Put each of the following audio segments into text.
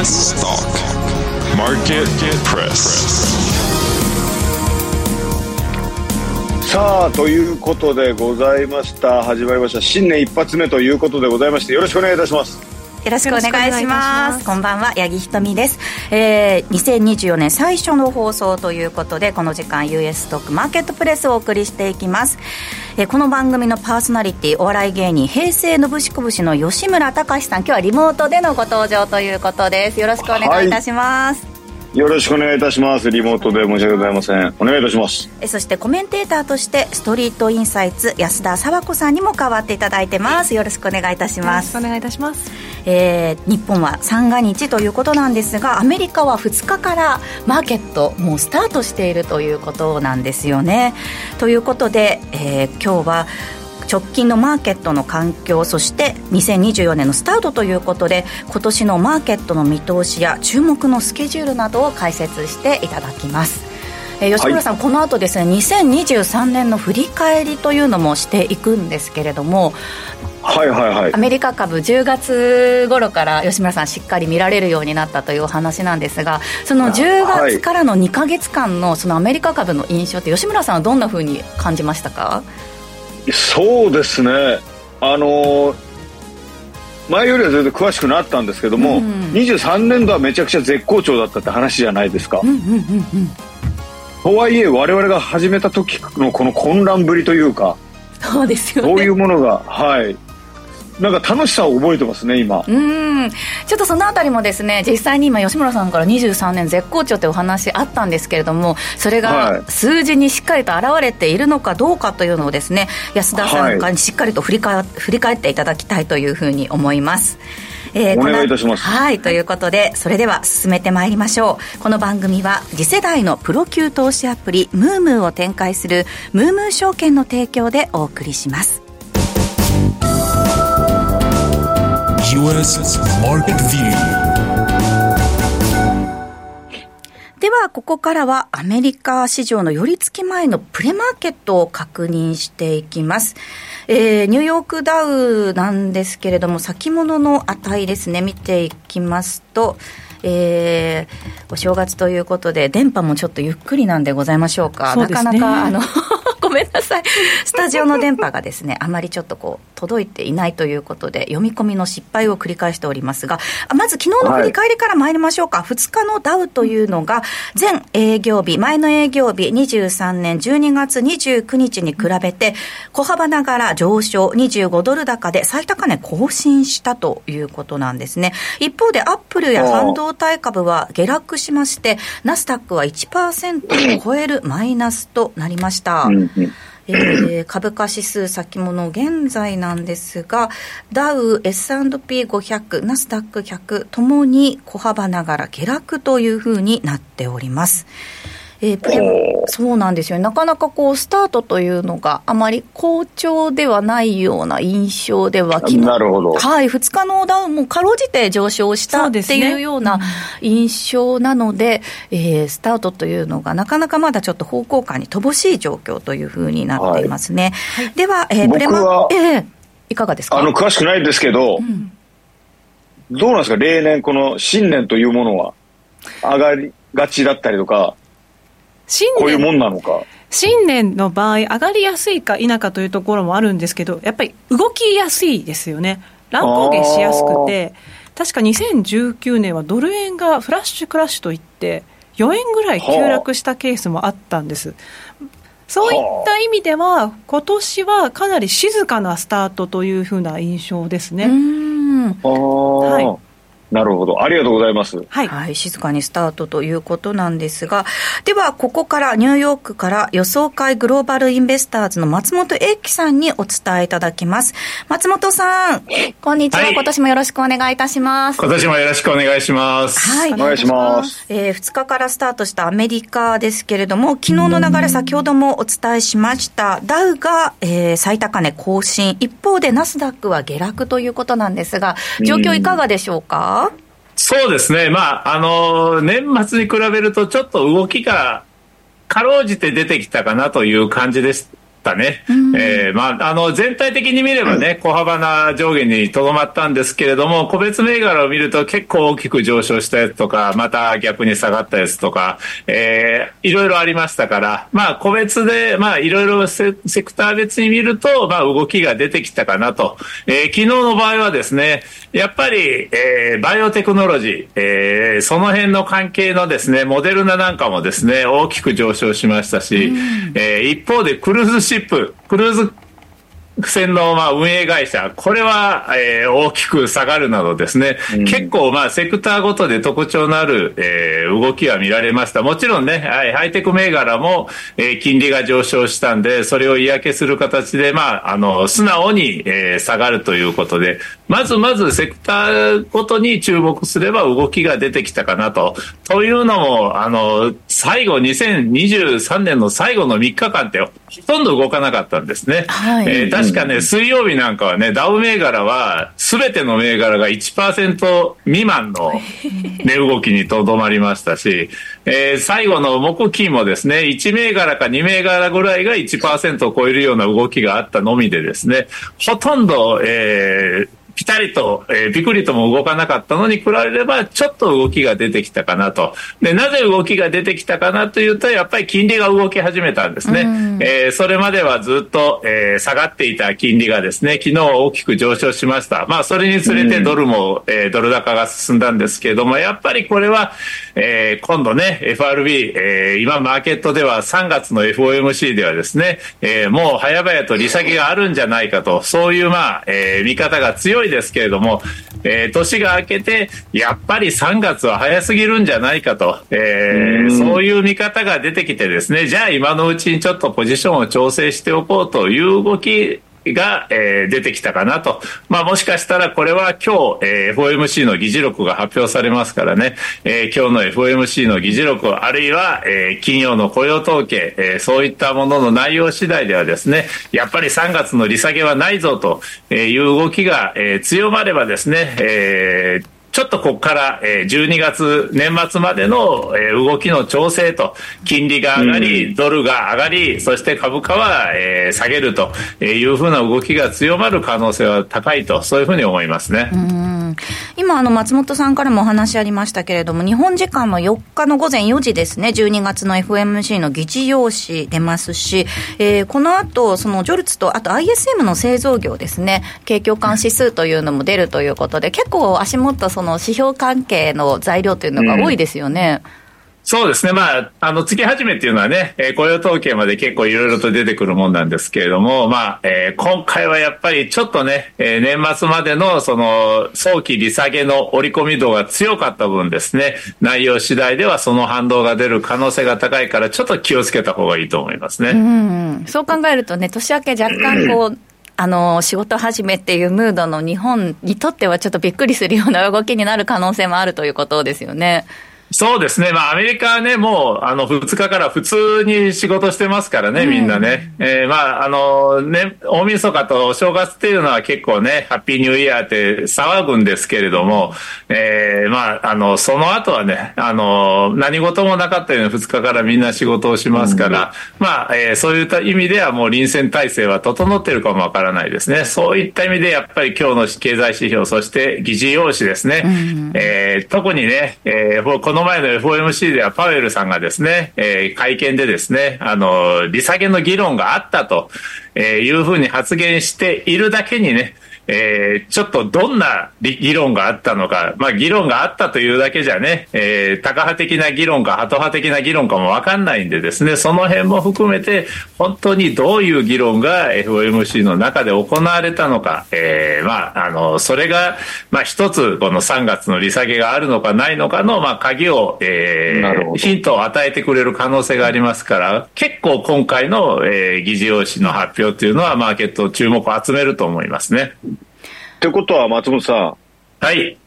US Stock Market Press. さあということでございました。始まりました。新年一発目ということでございましてよろしくお願いいたします。よろしくお願いします。こんばんは八木ひとみです、えー、2024年最初の放送ということでこの時間 US ストックマーケットプレスをお送りしていきます、えー、この番組のパーソナリティお笑い芸人平成のぶしこぶしの吉村隆さん。今日はリモートでのご登場ということです。よろしくお願いいたします、はいよろしくお願いいたします。リモートで申し訳ございません。お願いいたします。えそしてコメンテーターとしてストリートインサイツ安田佐和子さんにも代わっていただいてます。よろしくお願いいたします。お願いいたします。えー、日本は三が日ということなんですがアメリカは2日からマーケットもうスタートしているということなんですよね。ということで、えー、今日は直近のマーケットの環境そして2024年のスタートということで今年のマーケットの見通しや注目のスケジュールなどを解説していただきます。えー、吉村さん、はい、この後ですね2023年の振り返りというのもしていくんですけれどもはいはいはい、アメリカ株10月頃から吉村さんしっかり見られるようになったというお話なんですがその10月からの2か月間のそのアメリカ株の印象って吉村さんはどんなふうに感じましたか？そうですね。あの前よりは全然詳しくなったんですけども、うん。うん、23年度はめちゃくちゃ絶好調だったって話じゃないですか、うんうんうんうん、とはいえ我々が始めた時のこの混乱ぶりというかそうですよね。そういうものがはいなんか楽しさを覚えてますね今。うん。ちょっとそのあたりもですね実際に今吉村さんから23年絶好調ってお話あったんですけれどもそれが数字にしっかりと表れているのかどうかというのをですね安田さんからしっかりと振り返振り返っていただきたいというふうに思います。えー、お願いいたします。はいということでそれでは進めてまいりましょう。この番組は次世代のプロ級投資アプリムームーを展開するムームー証券の提供でお送りします US Market View. ではここからはアメリカ市場の寄り付き前のプレマーケットを確認していきます、えー、ニューヨークダウなんですけれども先物の値ですね見ていきますとえー、お正月ということで電波もちょっとゆっくりなんでございましょうか、ね、なかなかあの ごめんなさい。スタジオの電波がですね、あまりちょっとこう、届いていないということで、読み込みの失敗を繰り返しておりますが、まず昨日の振り返りから参りましょうか。はい、2日のダウというのが、全営業日、前の営業日、23年12月29日に比べて、小幅ながら上昇、25ドル高で最高値更新したということなんですね。一方で、アップルや半導体株は下落しまして、ナスダックは1%を超えるマイナスとなりました。うんえー、株価指数先物現在なんですが、ダウ、S&P500、ナスダック100ともに小幅ながら下落というふうになっております。えー、プレそうなんですよなかなかこうスタートというのがあまり好調ではないような印象では、なるほど。はい、2日のダウンもかろうじて上昇したっていうような印象なので、でねうん、えー、スタートというのがなかなかまだちょっと方向感に乏しい状況というふうになっていますね。はい、では、えー、プレマえー、いかがですか？あの詳しくないですけど、うん、どうなんですか、例年、この新年というものは上がりがちだったりとか、新年こういうもんなのか。新年の場合、上がりやすいか否かというところもあるんですけど、やっぱり動きやすいですよね。乱高下しやすくて、確か2019年はドル円がフラッシュクラッシュといって、4円ぐらい急落したケースもあったんです。そういった意味では、今年はかなり静かなスタートというふうな印象ですね。はい。なるほど。ありがとうございます。はい。はい、静かにスタートということなんですが、では、ここからニューヨークから予想会グローバルインベスターズの松本英樹さんにお伝えいただきます。松本さん、こんにちは。はい、今年もよろしくお願いいたします。今年もよろしくお願いします。はい。お願いします。えー、2日からスタートしたアメリカですけれども、昨日の流れ先ほどもお伝えしました。ダウが、えー、最高値更新。一方でナスダックは下落ということなんですが、状況いかがでしょうか、うそうですね、まあ、あの年末に比べると、ちょっと動きがかろうじて出てきたかなという感じです。たね、えーまあ、あの全体的に見ればね、小幅な上下にとどまったんですけれども、個別銘柄を見ると結構大きく上昇したやつとか、また逆に下がったやつとか、えー、いろいろありましたから、まあ、個別で、まあ、いろいろセセクター別に見ると、まあ、動きが出てきたかなと。えー、昨日の場合はですね、やっぱり、えー、バイオテクノロジー、えー、その辺の関係のですね、モデルナなんかもですね、大きく上昇しましたし、えー、一方でクルーズシップ、クルーズ船のまあ運営会社、これは、えー、大きく下がるなどですね、うん、結構まあセクターごとで特徴のある、えー、動きは見られました。もちろんね、はい、ハイテク銘柄も、えー、金利が上昇したんで、それを嫌気する形で、まあ、あの、素直に、えー、下がるということで、まずまずセクターごとに注目すれば動きが出てきたかなと。というのも、あの、最後、2023年の最後の3日間って、ほとんど動かなかったんですね。はい、えー、確かね、水曜日なんかはね、ダウ銘柄は、すべての銘柄が1%未満の値動きにとどまりましたし、えー、最後の木金もですね、1銘柄か2銘柄ぐらいが1%を超えるような動きがあったのみでですね、ほとんど、えー、ピタリと、えー、ピクリとも動かなかったのに比べれば、ちょっと動きが出てきたかなと。で、なぜ動きが出てきたかなというと、やっぱり金利が動き始めたんですね。うん、えー、それまではずっと、えー、下がっていた金利がですね、昨日大きく上昇しました。まあ、それにつれてドルも、うん、えー、ドル高が進んだんですけれども、やっぱりこれは、えー、今度ね、FRB、えー、今マーケットでは3月の FOMC ではですね、えー、もう早々と利下げがあるんじゃないかと、そういうまあ、えー、見方が強いですけれども、えー、年が明けて、やっぱり3月は早すぎるんじゃないかと、えー、そういう見方が出てきてですね、じゃあ今のうちにちょっとポジションを調整しておこうという動きが、えー、出てきたかなと。まあもしかしたらこれは今日、えー、FOMC の議事録が発表されますからね、えー、今日の FOMC の議事録、あるいは、えー、金曜の雇用統計、えー、そういったものの内容次第ではですね、やっぱり3月の利下げはないぞという動きが、えー、強まればですね、えーちょっとここから、えー、12月年末までの、えー、動きの調整と、金利が上がり、うん、ドルが上がり、そして株価は、えー、下げるというふうな動きが強まる可能性は高いと、そういうふうに思いますね。今、あの、松本さんからもお話ありましたけれども、日本時間の4日の午前4時ですね、12月の FMC の議事要旨出ますし、えー、この後、そのジョルツと、あと ISM の製造業ですね、景況感指数というのも出るということで、結構足元、その指標関係の材料というのが多いですよね。うんそうですね。まあ、あの、月始めっていうのはね、えー、雇用統計まで結構いろいろと出てくるもんなんですけれども、まあ、えー、今回はやっぱりちょっとね、えー、年末までのその、早期利下げの織り込み度が強かった分ですね、内容次第ではその反動が出る可能性が高いから、ちょっと気をつけた方がいいと思いますね。うん。そう考えるとね、年明け若干こう、あの、仕事始めっていうムードの日本にとってはちょっとびっくりするような動きになる可能性もあるということですよね。そうですね。まあ、アメリカはね、もう、あの、2日から普通に仕事してますからね、みんなね。うん、えー、まあ、あの、ね、大晦日とお正月っていうのは結構ね、ハッピーニューイヤーって騒ぐんですけれども、えー、まあ、あの、その後はね、あの、何事もなかったように2日からみんな仕事をしますから、うん、まあ、えー、そういった意味ではもう臨戦態勢は整ってるかもわからないですね。そういった意味でやっぱり今日の経済指標、そして議事要旨ですね。うん、えー、特にね、えー、このの前の FOMC ではパウエルさんがですね、えー、会見でですね、あの、利下げの議論があったというふうに発言しているだけにね、えー、ちょっとどんな議論があったのか、まあ、議論があったというだけじゃね、えー、タカ派的な議論かハト派的な議論かも分かんないんでですね、その辺も含めて、本当にどういう議論が FOMC の中で行われたのか、えー、まあ、あの、それが、まあ、一つ、この3月の利下げがあるのかないのかの、まあ、鍵を、えー、ヒントを与えてくれる可能性がありますから、結構今回の、えー、議事要旨の発表というのは、マーケット注目を集めると思いますね。ってことは、松本さん。はい。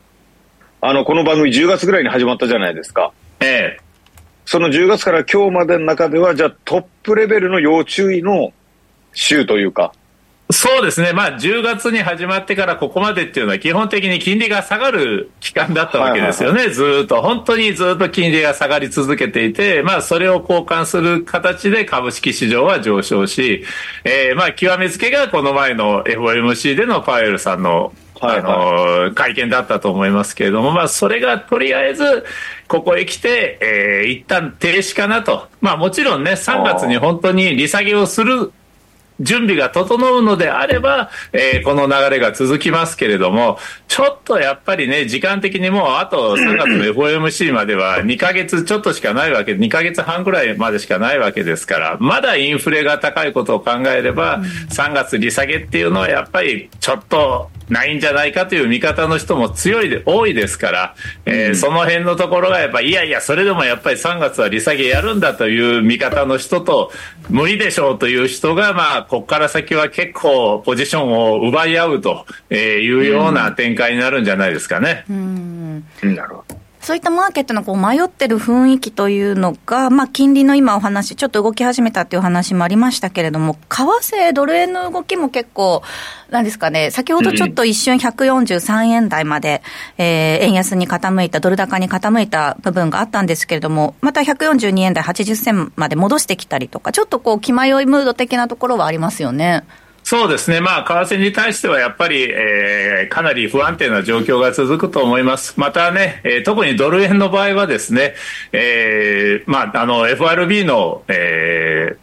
あの、この番組10月ぐらいに始まったじゃないですか。ええ。その10月から今日までの中では、じゃあトップレベルの要注意の週というか、そうですね、まあ、10月に始まってからここまでっていうのは、基本的に金利が下がる期間だったわけですよね、ずっと、本当にずっと金利が下がり続けていて、まあ、それを交換する形で株式市場は上昇し、えー、まあ、極めつけがこの前の FOMC でのパウエルさんのあの、会見だったと思いますけれども、まあ、それがとりあえず、ここへ来て、えー、一旦停止かなと。まあ、もちろんね、3月に本当に利下げをする準備が整うのであれば、えー、この流れが続きますけれども、ちょっとやっぱりね、時間的にもうあと3月の FOMC までは2ヶ月ちょっとしかないわけ、2ヶ月半ぐらいまでしかないわけですから、まだインフレが高いことを考えれば、3月利下げっていうのはやっぱりちょっとないんじゃないかという見方の人も強いで多いですから、えー、その辺のところがやっぱいやいやそれでもやっぱり3月は利下げやるんだという見方の人と無理でしょうという人がまあここから先は結構ポジションを奪い合うというような展開になるんじゃないですかね。うん、なるほどそういったマーケットのこう迷ってる雰囲気というのが、まあ、金利の今お話、ちょっと動き始めたっていう話もありましたけれども、為替、ドル円の動きも結構、なんですかね、先ほどちょっと一瞬143円台まで、えー、円安に傾いた、ドル高に傾いた部分があったんですけれども、また142円台80銭まで戻してきたりとか、ちょっとこう、気迷いムード的なところはありますよね。そうですね、まあ、為替に対してはやっぱり、えー、かなり不安定な状況が続くと思います。またね、えー、特にドル円の場合はですね、えー、まあ、あの、FRB の、えー、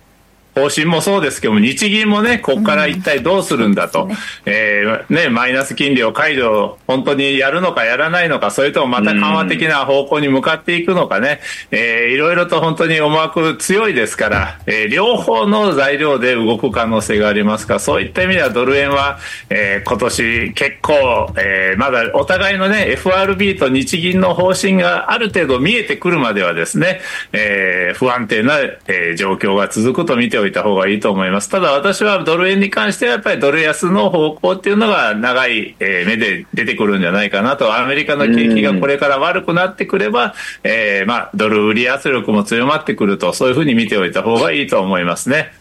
方針もそうですけども、日銀もね、ここから一体どうするんだと、うんね。えー、ね、マイナス金利を解除、本当にやるのかやらないのか、それともまた緩和的な方向に向かっていくのかね、えー、いろいろと本当に思惑強いですから、えー、両方の材料で動く可能性がありますから、そういった意味ではドル円は、えー、今年結構、えー、まだお互いのね、FRB と日銀の方針がある程度見えてくるまではですね、えー、不安定な、えー、状況が続くと見ておいた方がいいと思います。ただ私はドル円に関してはやっぱりドル安の方向っていうのが長い、え目で出てくるんじゃないかなと。アメリカの景気がこれから悪くなってくれば、えー、まあドル売り圧力も強まってくると、そういうふうに見ておいた方がいいと思いますね。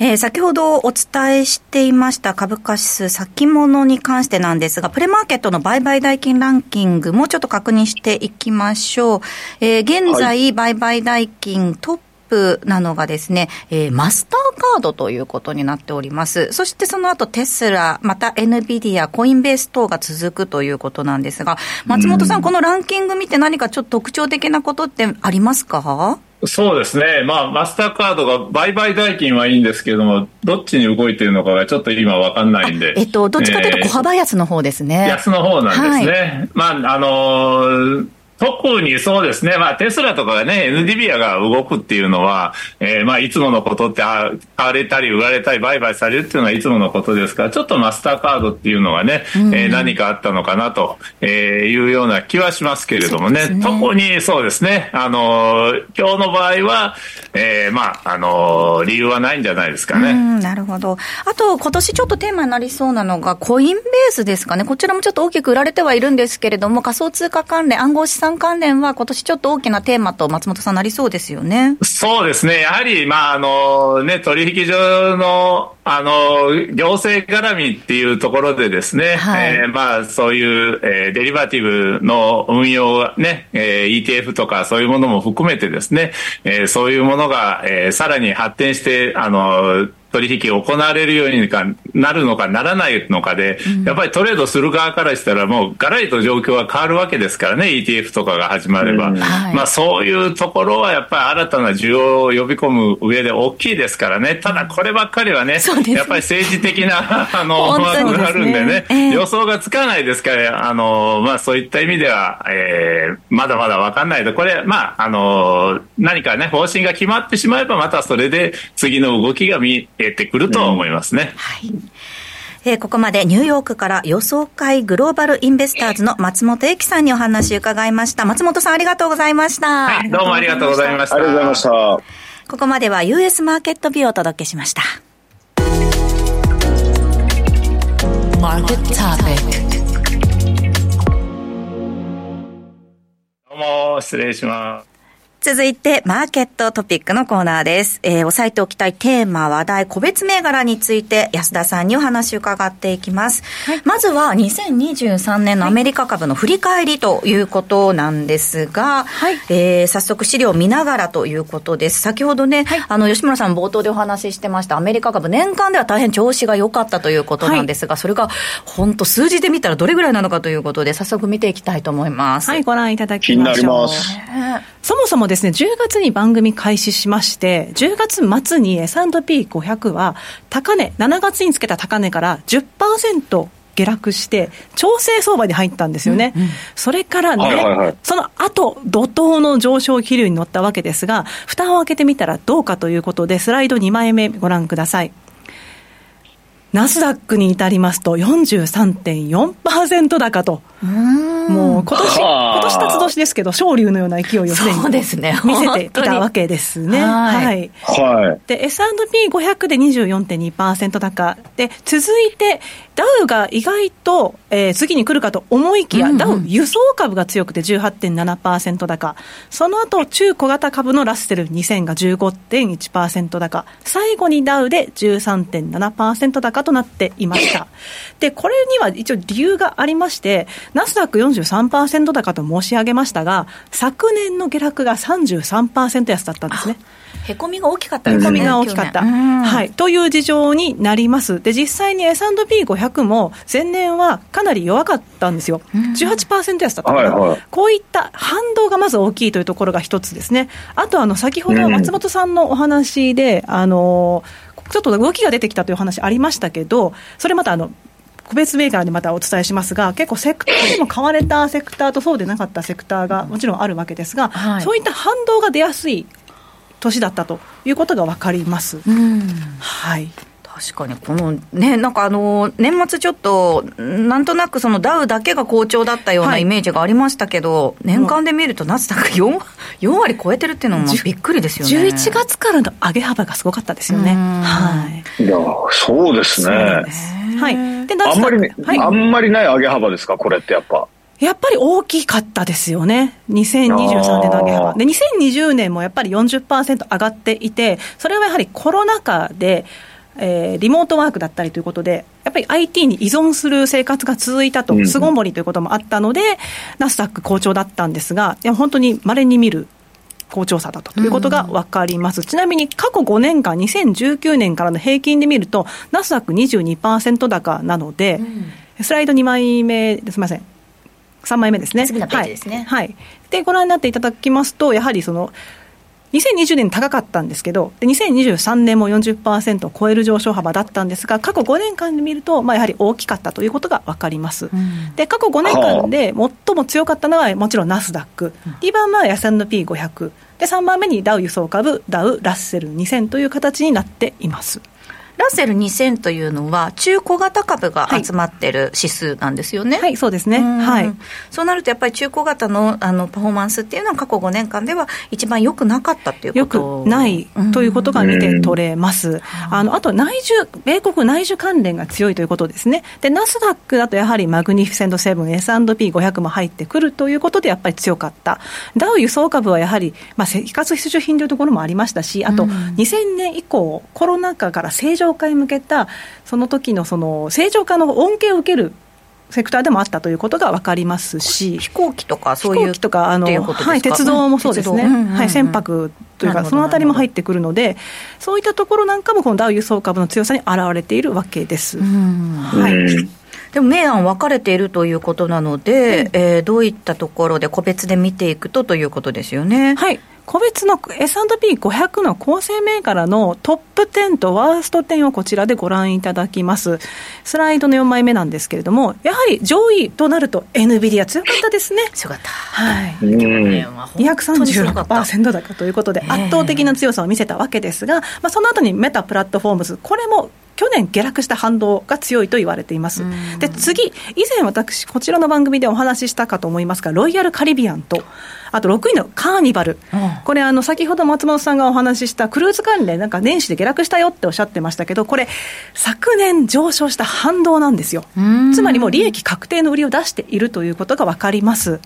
えー、先ほどお伝えしていました株価指数先物に関してなんですが、プレマーケットの売買代金ランキングもちょっと確認していきましょう。えー、現在、売買代金トッププなのがですね、えー、マスターカードということになっております。そしてその後テスラ、また NVIDIA、コインベース等が続くということなんですが、松本さん、このランキング見て何かちょっと特徴的なことってありますか？そうですね、まあ、マスターカードが売買代金はいいんですけれども、どっちに動いているのかがちょっと今分かんないんで、えっと、どっちかというと小幅安の方ですね。えー、安の方なんですね。はい、まああのー特にそうですね、まあ、テスラとかがね、NDBA が動くっていうのは、えー、まあ、いつものことって、あ買われたり売られたり売買されるっていうのはいつものことですから、ちょっとマスターカードっていうのがね、うん、えー、何かあったのかなというような気はしますけれどもね、ね特にそうですね、あのー、今日の場合は、えー、まあ、あのー、理由はないんじゃないですかね。なるほど。あと、今年ちょっとテーマになりそうなのが、コインベースですかね。こちらもちょっと大きく売られてはいるんですけれども、仮想通貨関連、暗号資産産関連は今年ちょっと大きなテーマと松本さんなりそうですよね。そうですね。やはり、まあ、あの、ね、取引所の、あの、行政絡みっていうところでですね、はい、えー、まあ、そういう、えー、デリバティブの運用ね、えー、ETF とかそういうものも含めてですね、えー、そういうものが、えー、さらに発展して、あの、取引を行われるようにかなるのかならないのかで、うん、やっぱりトレードする側からしたらもうガラリと状況は変わるわけですからね ETF とかが始まれば、うん、まあ、そういうところはやっぱり新たな需要を呼び込む上で大きいですからね。ただこればっかりはね、ね、やっぱり政治的なあの 思惑があるんでね、えー、予想がつかないですからあの、まあ、そういった意味では、えー、まだまだ分かんないでこれ、まあ、あの何かね方針が決まってしまえばまたそれで次の動きが見えてくると思いますね。はいえー、ここまでニューヨークから予想会グローバルインベスターズの松本英樹さんにお話伺いました。松本さんありがとうございました。はい、どうもありがとうございました。ありがとうございました。ここまでは US マーケットビューをお届けしました。マーケットトピック。どうも、失礼します。続いて、マーケットトピックのコーナーです。えー、押さえておきたいテーマ、話題、個別銘柄について、安田さんにお話を伺っていきます。はい、まずは、2023年のアメリカ株の振り返りということなんですが、はい、えー、早速資料を見ながらということです。先ほどね、はい、あの、吉村さん冒頭でお話ししてました、アメリカ株、年間では大変調子が良かったということなんですが、それが、本当数字で見たらどれぐらいなのかということで、早速見ていきたいと思います。はい、ご覧いただきましょう。気になります。そもそもですね、10月に番組開始しまして、10月末に S&P500 は高値、7月につけた高値から10%下落して、調整相場に入ったんですよね。うんうん、それからね、はいはいはい、その後、怒涛の上昇気流に乗ったわけですが、蓋を開けてみたらどうかということで、スライド2枚目ご覧ください。ナスダックに至りますと43.4%高と。もう今年、今年辰年ですけど、昇竜のような勢いをすでに 見せていたわけですね。はい。はい。で、S&P500 で24.2%高。で、続いて、ダウが意外と、えー、次に来るかと思いきや、うんうん、ダウ輸送株が強くて18.7%高。その後、中小型株のラッセル2000が15.1%高。最後にダウで13.7%高となっていました。で、これには一応理由がありまして、ナスダック43%高と申し上げましたが、昨年の下落が33%安だったんですね。へこみが大きかったですね。へこみが大きかった。はい。という事情になります。で、実際に S&P500 も前年はかなり弱かったんですよ。18%安だったから、はいはい、こういった反動がまず大きいというところが一つですね。あと、あの、先ほど松本さんのお話で、あの、ちょっと動きが出てきたという話ありましたけど、それまたあの、個別銘柄でまたお伝えしますが、結構セクターでも買われたセクターとそうでなかったセクターがもちろんあるわけですが、はい、そういった反動が出やすい年だったということが分かります。はい確かに、このね、なんかあの、年末ちょっと、なんとなくそのダウだけが好調だったようなイメージがありましたけど、はい、年間で見ると、ナスダック 4, 4割超えてるっていうのもびっくりですよね。11月からの上げ幅がすごかったですよね。はい。いや、そうですね。はい。で、あんまり、はい、あんまりない上げ幅ですか、これってやっぱ。やっぱり大きかったですよね、2023年の上げ幅。で、2020年もやっぱり40%上がっていて、それはやはりコロナ禍で、えー、リモートワークだったりということで、やっぱり IT に依存する生活が続いたと、巣ごもりということもあったので、ナスダック好調だったんですが、いや本当に稀に見る好調さだということが分かります、うん、ちなみに過去5年間、2019年からの平均で見ると、ナスダック22%高なので、うん、スライド2枚目、すみません、3枚目ですね。次のページですね。はい。はい、で、ご覧になっていただきますと、やはりその、2020年高かったんですけど、で2023年も40%を超える上昇幅だったんですが、過去5年間で見ると、まあ、やはり大きかったということが分かります。うん、で、過去5年間で最も強かったのは、もちろんナスダック、2番目は S&P500、で3番目にダウ輸送株、ダウ、ラッセル2000という形になっています。ラッセル2000というのは、中小型株が集まってる指数なんですよね。はい、はい、そうですね。はい。そうなると、やっぱり中小型のあのパフォーマンスっていうのは、過去5年間では一番良くなかったっていうことよくないということが見て取れます。あのあと、内需、米国内需関連が強いということですね。で、ナスダックだとやはりマグニフィセントセブン、S&P500 も入ってくるということで、やっぱり強かった。ダウ輸送株はやはり、まあ、生活必需品というところもありましたし、あと、2000年以降、コロナ禍から正常化に向けたその時のその正常化の恩恵を受けるセクターでもあったということが分かりますし、飛行機とか、そういう飛行機とか、あのはい、鉄道もそうですね、はい、船舶というか、そのあたりも入ってくるので、そういったところなんかも、このダウ輸送株の強さに表れているわけです。はい。でも明暗分かれているということなので、うん、えー、どういったところで個別で見ていくとということですよね。はい個別の S&P500 の構成銘柄のトップ10とワースト10をこちらでご覧いただきます。スライドの4枚目なんですけれども、やはり上位となると NVIDIA 強かったですね。強かった。はい。236%高ということで、圧倒的な強さを見せたわけですが、まあ、その後にメタプラットフォームズ、これも去年下落した反動が強いと言われています。で、次、以前私、こちらの番組でお話ししたかと思いますが、ロイヤルカリビアンと、あと6位のカーニバル、これあの、先ほど松本さんがお話ししたクルーズ関連、なんか年始で下落したよっておっしゃってましたけど、これ、昨年上昇した反動なんですよ。つまりもう利益確定の売りを出しているということが分かります。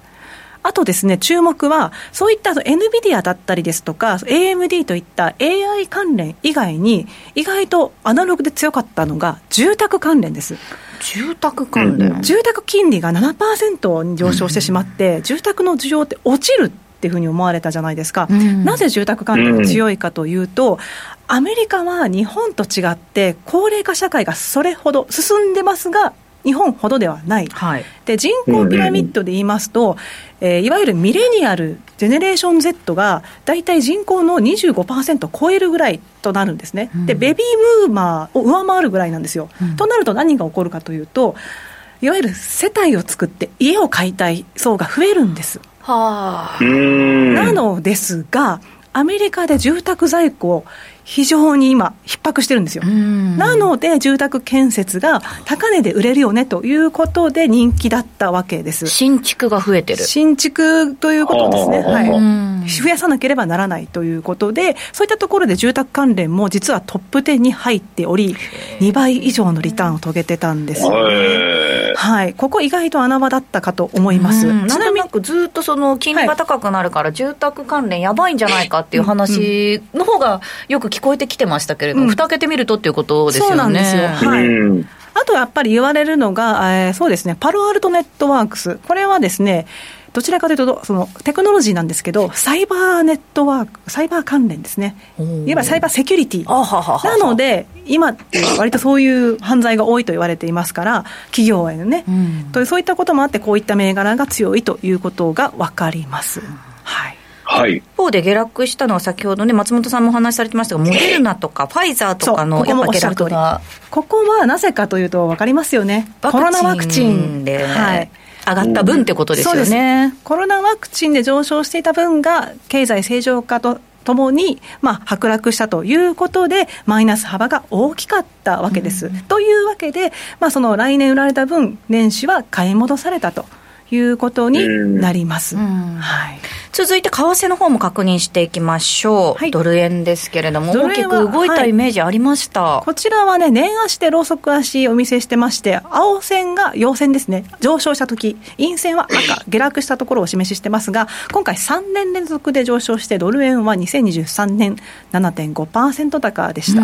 あとですね、注目は、そういった NVIDIA だったりですとか、AMD といった AI 関連以外に、意外とアナログで強かったのが、住宅関連です。住宅関連、うん、住宅金利が7%に上昇してしまって、うん、住宅の需要って落ちるっていうふうに思われたじゃないですか、うん、なぜ住宅関連が強いかというと、アメリカは日本と違って、高齢化社会がそれほど進んでますが、日本ほどではない、はい、で人口ピラミッドで言いますと、えー、いわゆるミレニアル、ジェネレーション Z が大体人口の25%超えるぐらいとなるんですね、うん、でベビームーマーを上回るぐらいなんですよ。うん、となると何が起こるかというと、いわゆる世帯を作って家を買いたい層が増えるんです。はあ、なのですが、アメリカで住宅在庫非常に今、逼迫してるんですよ。なので、住宅建設が高値で売れるよねということで人気だったわけです。新築が増えてる。新築ということですね。はい。増やさなければならないということで、そういったところで住宅関連も実はトップ10に入っており、2倍以上のリターンを遂げてたんですよ、ね。はい。ここ意外と穴場だったかと思います。ちなみにずっとその金利が高くなるから住宅関連やばいんじゃないかっていう話の方がよく聞こえてきてましたけれども、うん、蓋開けてみるとっていうことですよね。そうなんですよ。はい。あとやっぱり言われるのが、えー、そうですね、パロアルトネットワークス。これはですね、どちらかというと、そのテクノロジーなんですけど、サイバーネットワーク、サイバー関連ですね、いわばサイバーセキュリティ。なので、今って割とそういう犯罪が多いと言われていますから、企業へのね、うん、とそういったこともあって、こういった銘柄が強いということが分かります。はいはい、一方で下落したのは、先ほどね、松本さんもお話しされてましたが、モデルナとかファイザーとかのやっぱ下落がここはなぜかというと、分かりますよね、コロナワクチンで、はい、上がった分ってことですよね。コロナワクチンで上昇していた分が、経済正常化とともに、まあ、剥落したということで、マイナス幅が大きかったわけです。うん、というわけで、まあ、その来年売られた分、年始は買い戻されたと。いうことになります。はい、続いて為替の方も確認していきましょう、はい、ドル円ですけれども、大きく動いたイメージありました、はい、こちらはね、年足でローソク足お見せしてまして、青線が陽線ですね、上昇したとき、陰線は赤、下落したところをお示ししてますが、今回3年連続で上昇して、ドル円は2023年7.5%高でした。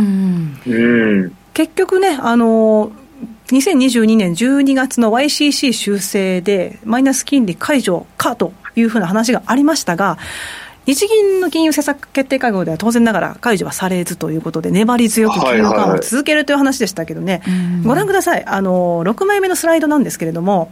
結局ね、あのー2022年12月の YCC 修正で、マイナス金利解除かというふうな話がありましたが、日銀の金融政策決定会合では当然ながら解除はされずということで、粘り強く金融緩和を続けるという話でしたけどね、はいはい、ご覧ください、あの6枚目のスライドなんですけれども、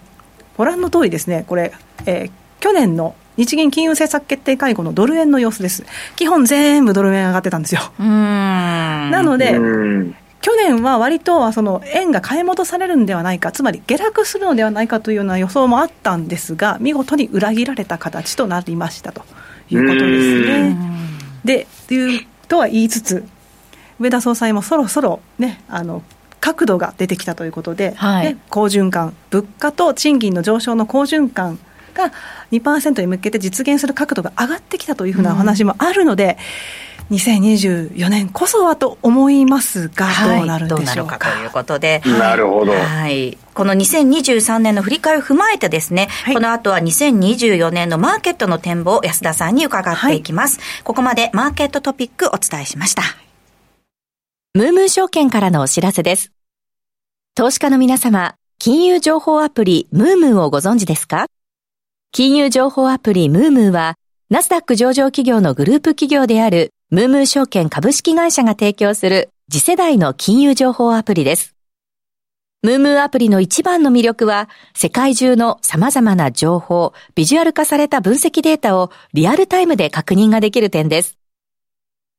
ご覧の通りですね、これ、えー、去年の日銀金融政策決定会合のドル円の様子です。基本全部ドル円上がってたんですよ。なので、去年は割とその円が買い戻されるんではないか、つまり下落するのではないかというような予想もあったんですが、見事に裏切られた形となりましたということですね。で、というとは言いつつ、上田総裁もそろそろね、あの角度が出てきたということで、はい、ね、好循環、物価と賃金の上昇の好循環が2%に向けて実現する角度が上がってきたというふうなお話もあるので、うん2024年こそはと思いますが、どうなるんでしょうか。はい、ということで。なるほど。はい。この2023年の振り返りを踏まえてですね、はい、この後は2024年のマーケットの展望を安田さんに伺っていきます。はい、ここまでマーケットトピックお伝えしました。ムームー証券からのお知らせです。投資家の皆様、金融情報アプリムームーをご存知ですか？金融情報アプリムームーは、ナスダック上場企業のグループ企業であるムームー証券株式会社が提供する次世代の金融情報アプリです。ムームーアプリの一番の魅力は、世界中の様々な情報、ビジュアル化された分析データをリアルタイムで確認ができる点です。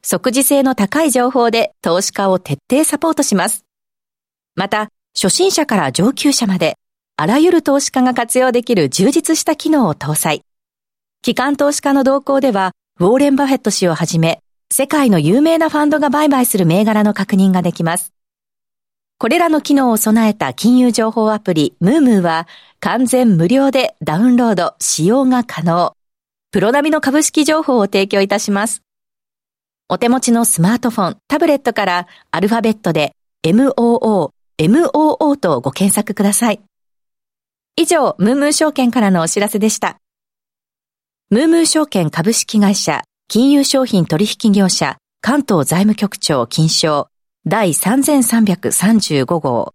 即時性の高い情報で投資家を徹底サポートします。また、初心者から上級者まで、あらゆる投資家が活用できる充実した機能を搭載。機関投資家の動向では、ウォーレン・バフェット氏をはじめ、世界の有名なファンドが売買する銘柄の確認ができます。これらの機能を備えた金融情報アプリムームーは完全無料でダウンロード、使用が可能。プロ並みの株式情報を提供いたします。お手持ちのスマートフォン、タブレットからアルファベットで MOO、MOO とご検索ください。以上、ムームー証券からのお知らせでした。ムームー証券株式会社、金融商品取引業者、関東財務局長金賞第3335号。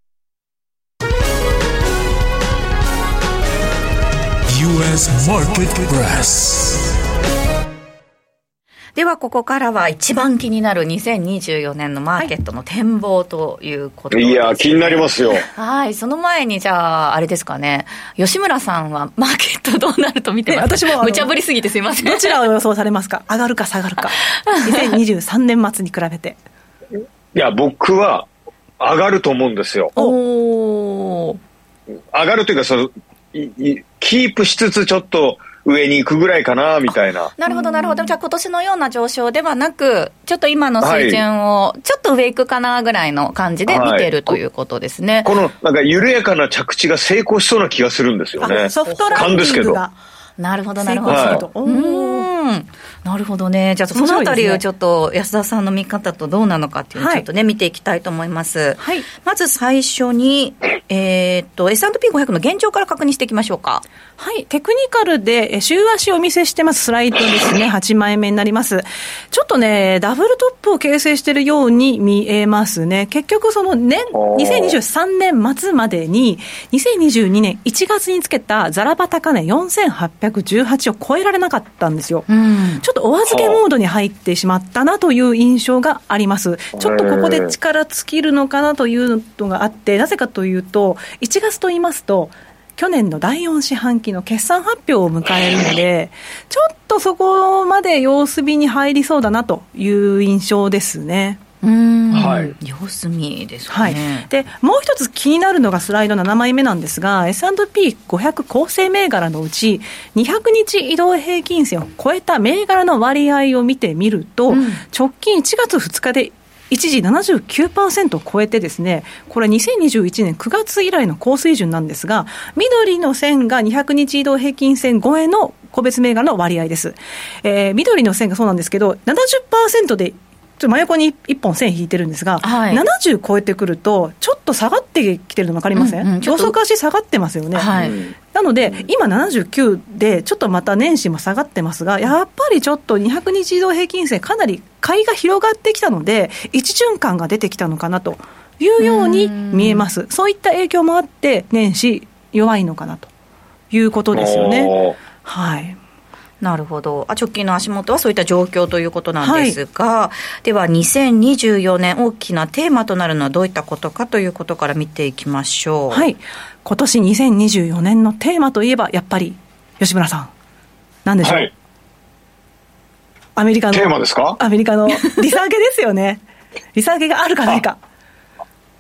US Market Press ではここからは一番気になる2024年のマーケットの展望ということで、はい、いや気になりますよ。はい。その前にじゃああれですかね。吉村さんはマーケットどうなると見てます私も無茶ぶりすぎてすいません。どちらを予想されますか？上がるか下がるか。2023年末に比べて。いや僕は上がると思うんですよ。お。上がるというかそのキープしつつちょっと上に行くぐらいかなみたいな。なるほど、なるほど。じゃあ今年のような上昇ではなく、ちょっと今の水準を、ちょっと上行くかなぐらいの感じで見てるということですね。はい、この、なんか緩やかな着地が成功しそうな気がするんですよね。ソフトランディングが。なるほど、なるほど。はい、うんなるほどね。じゃあ、そのあたりをちょっと安田さんの見方とどうなのかっていうのをちょっとね、はい、見ていきたいと思います。はい。まず最初に、えー、っと、S&P500 の現状から確認していきましょうか。はい。テクニカルで週足をお見せしてます。スライドですね。8枚目になります。ちょっとね、ダブルトップを形成しているように見えますね。結局、その年、2023年末までに、2022年1月につけたザラバ高値4818を超えられなかったんですよ。うんちょっとお預けモードに入ってしまったなという印象があります。ちょっとここで力尽きるのかなというのがあって、なぜかというと、1月と言いますと、去年の第4四半期の決算発表を迎えるので、ちょっとそこまで様子見に入りそうだなという印象ですね。はい、様子見ですね、はい、でもう一つ気になるのがスライド7枚目なんですが S&P500 構成銘柄のうち200日移動平均線を超えた銘柄の割合を見てみると、うん、直近1月2日で一時79%を超えてですね、これ2021年9月以来の高水準なんですが、緑の線が200日移動平均線超えの個別銘柄の割合です。えー、緑の線がそうなんですけど、70%でちょ真横に1本線引いてるんですが、はい、70超えてくると、ちょっぱ下がってきてるの分かりません、うんうん、予測足下がってますよね。はい、なので、今79で、ちょっとまた年始も下がってますが、やっぱりちょっと200日移動平均線、かなり買いが広がってきたので、一循環が出てきたのかなというように見えます。そういった影響もあって、年始弱いのかなということですよね。はい。なるほど。あ直近の足元はそういった状況ということなんですが、はい、では2024年大きなテーマとなるのはどういったことかということから見ていきましょう？はい。今年2024年のテーマといえばやっぱり吉村さん。何でしょう、はい、アメリカの。テーマですか？アメリカの。利下げですよね。利下げがあるかないか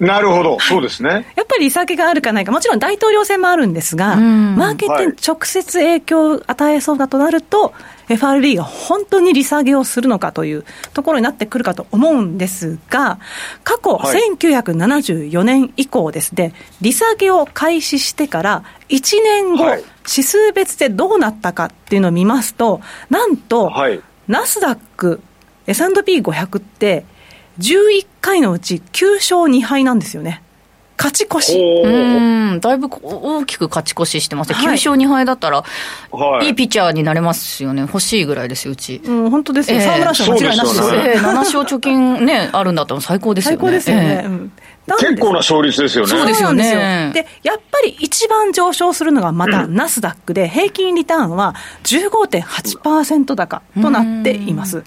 なるほど、そうですね。やっぱり利下げがあるかないか、もちろん大統領選もあるんですが、マーケットに直接影響を与えそうだとなると、FRB が本当に利下げをするのかというところになってくるかと思うんですが、過去、1974年以降です。ね、利下げを開始してから1年後、指数別でどうなったかっていうのを見ますと、なんと、ナスダック、S&P500 って、11回のうち9勝2敗なんですよね。勝ち越し。うん、だいぶ大きく勝ち越ししてます、はい、9勝2敗だったら、はい、いいピッチャーになれますよね。欲しいぐらいですよ、うち。うん、本当ですよ。沢村賞間違いなしです。えー、7勝貯金ね、あるんだったら最高ですよね。最高ですよね。えーうん結構な勝率ですよね。そうですよね。で、やっぱり一番上昇するのがまたナスダックで、平均リターンは15.8%高となっています。で、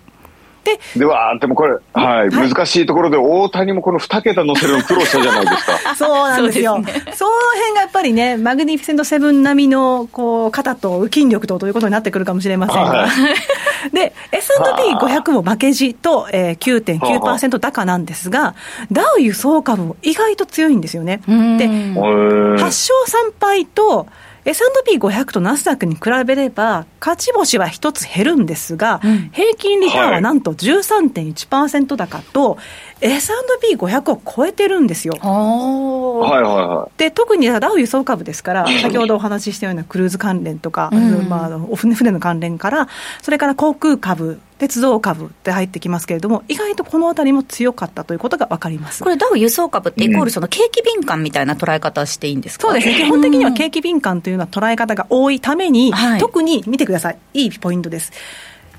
では、でもこれ、はい、はい、難しいところで、大谷もこの2桁乗せるの苦労したじゃないですか。そうなんですよ。そ、ね、の辺がやっぱりね、マグニフィセントセブン並みの、こう、肩と筋力とということになってくるかもしれませんが。はい、で、S&P500 も負けじと、えー、9.9%高なんですが、ダウ輸送株も意外と強いんですよね。で、8勝3敗と、S&P500 とナスダックに比べれば、勝ち星は一つ減るんですが、うん、平均リターンはなんと13.1%高と、S&P500 を超えてるんですよ。はいはいはい。で、特にダウ輸送株ですから、先ほどお話ししたようなクルーズ関連とか、うん、まあ、船の関連から、それから航空株鉄道株って入ってきますけれども、意外とこのあたりも強かったということが分かります。これ、ダウ輸送株ってイコールその景気敏感みたいな捉え方していいんですか、そうですね、基本的には景気敏感というような捉え方が多いために、はい。特に見てください、いいポイントです。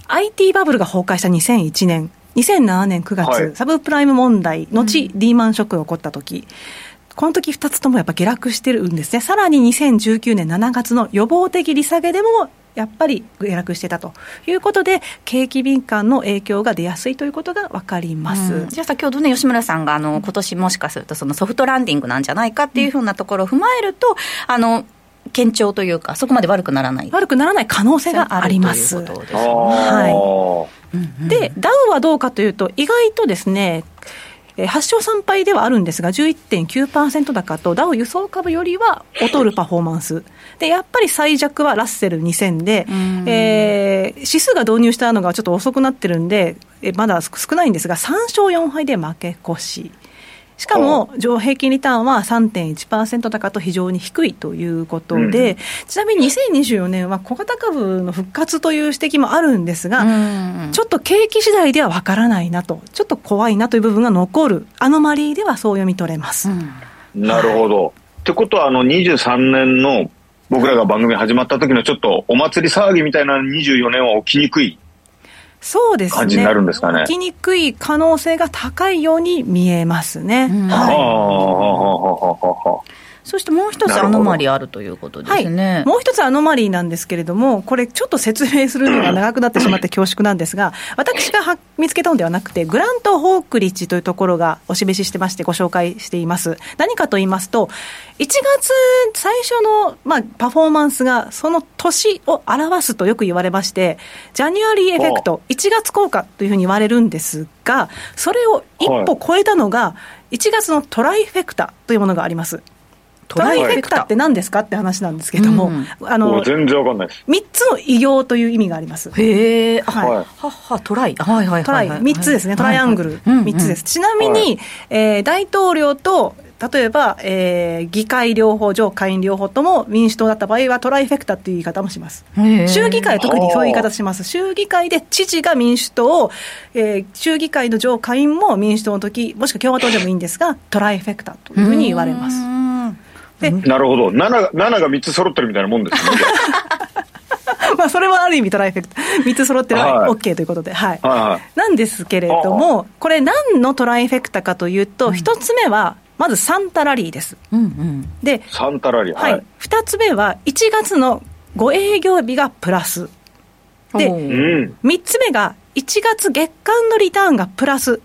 IT バブルが崩壊した2001年、2007年9月、はい。サブプライム問題、後、リーマンショックが起こった時この時2つともやっぱ下落してるんですね、さらに2019年7月の予防的利下げでも、やっぱり下落してたということで、景気敏感の影響が出やすいということが分かります。うん。じゃあ先ほどね、吉村さんがあの今年もしかするとそのソフトランディングなんじゃないかっていうふうなところを踏まえると、あの堅調というか、そこまで悪くならない。悪くならない可能性があります。ということでダウはどうかというと、意外とですね、えー8勝3敗ではあるんですが、11.9%高と、ダウ輸送株よりは劣るパフォーマンス。で、やっぱり最弱はラッセル2000で、えー指数が導入したのがちょっと遅くなってるんで、えーまだ少ないんですが、3勝4敗で負け越し。しかも、上平均リターンは3.1%高と非常に低いということで、ちなみに2024年は小型株の復活という指摘もあるんですが、うんちょっと景気次第ではわからないなと、ちょっと怖いなという部分が残る、アノマリーではそう読み取れます。なるほど。ってことは、あの、23年の僕らが番組始まった時のちょっとお祭り騒ぎみたいな24年は起きにくい。そうですね。感じになるんですかね起きにくい可能性が高いように見えますね。うんはいはあ、はあ、はあ、はあ。そしてもう一つアノマリあるということではい、すね。もう一つアノマリーなんですけれども、これ、ちょっと説明するのが長くなってしまって恐縮なんですが、私がは見つけたのではなくて、グラント・ホークリッジというところがお示ししてまして、ご紹介しています。何かと言いますと、1月最初の、まあ、パフォーマンスが、その年を表すとよく言われまして、January effect、1月効果というふうに言われるんですが、それを一歩超えたのが、1月の trifecta というものがあります。 trifec ta って何ですかって話なんですけども、うんあの全然わかんないです。3つの偉業という意味があります。へえ、あはいはいはっは、 tri。はいはいはいはい。 tri、3つですね、トライアングル、はいはい3つです。。ちなみに、はいえー大統領と、例えば、えー議会両方、上下院両方とも民主党だった場合は、 trifecta っていう言い方もします。うんうんへー州議会は特にそういう言い方します。州議会で知事が民主党、えー州議会の上下院も民主党の時もしくは共和党でもいいんですが、トライフェクタというふうに言われます。なるほど。7が、7が3つ揃ってるみたいなもんですね。まあ、それはある意味トライフェクト。3つ揃ってるのははい OK ということで、はい。はいはい。なんですけれども、これ何のトライフェクタかというと、一つ目は、まずサンタラリーです。うんうん。で、サンタラリー。はい。はい。二つ目は、1月の5営業日がプラス。でおうーん。三つ目が、1月月間のリターンがプラス。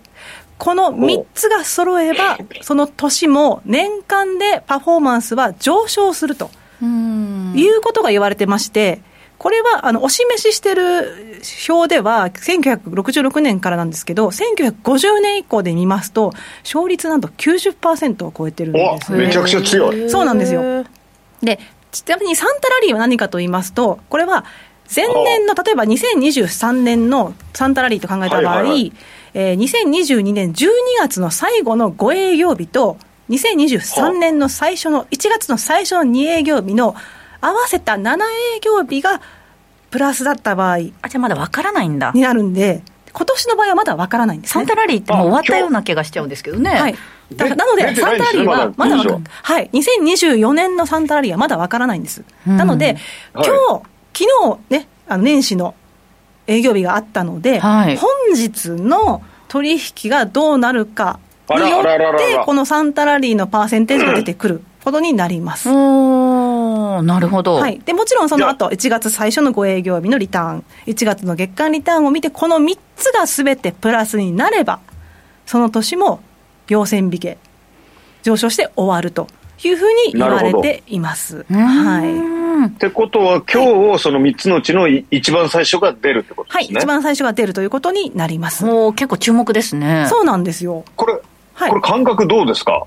この3つが揃えば、その年も年間でパフォーマンスは上昇すると。うんいうことが言われてまして、これはあのお示ししてる表では、1966年からなんですけど、1950年以降で見ますと、勝率なんと90%を超えてるんですおめちゃくちゃ強い。そうなんですよ。で、ちなみにサンタラリーは何かと言いますと、これは前年の、例えば2023年のサンタラリーと考えた場合、はいはいはいえー2022年12月の最後の5営業日と、2023年の最初の、1月の最初の2営業日の合わせた7営業日がプラスだった場合にあ、じゃあまだわからないんだ。なるんで、今年の場合はまだわからないんですね。サンタラリーってもう終わったような気がしちゃうんですけどね。はい。だなので、サンタラリーはまだわかないんですよまだはい。2024年のサンタラリーはまだわからないんです。うんなので、はい今日、昨日ね、あの年始の営業日があったので、はい本日の取引がどうなるかによって、らこのサンタラリーのパーセンテージが出てくることになります。おーなるほど。はい、でもちろんその後1月最初の5営業日のリターン、1月の月間リターンを見て、この3つがすべてプラスになれば、その年も秒線引け、上昇して終わるというふうに言われています。はいんってことは、今日、その3つのうちのい一番最初が出るってことはい、ですね。一番最初が出るということになります。もう結構注目ですね。そうなんですよ。これ、はいこれ感覚どうですか？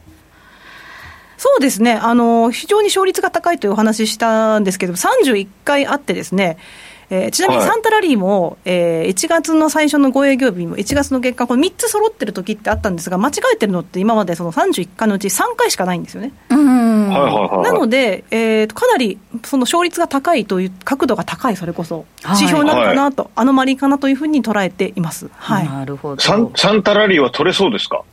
そうですね、あの非常に勝率が高いというお話ししたんですけど、31回あってですね、えーちなみにはいサンタラリーも、えー1月の最初の5営業日も1月の月間、この3つ揃ってる時ってあったんですが、間違えてるのって今までその31回のうち3回しかないんですよね。うん。はいはいはいはい。なのので、えー、かなりその勝率が高いという、角度が高い、それこそ、指標なのかなと、はい、アノマリーかなというふうに捉えています。はい、なるほどサンサンタラリーは取れそうですか？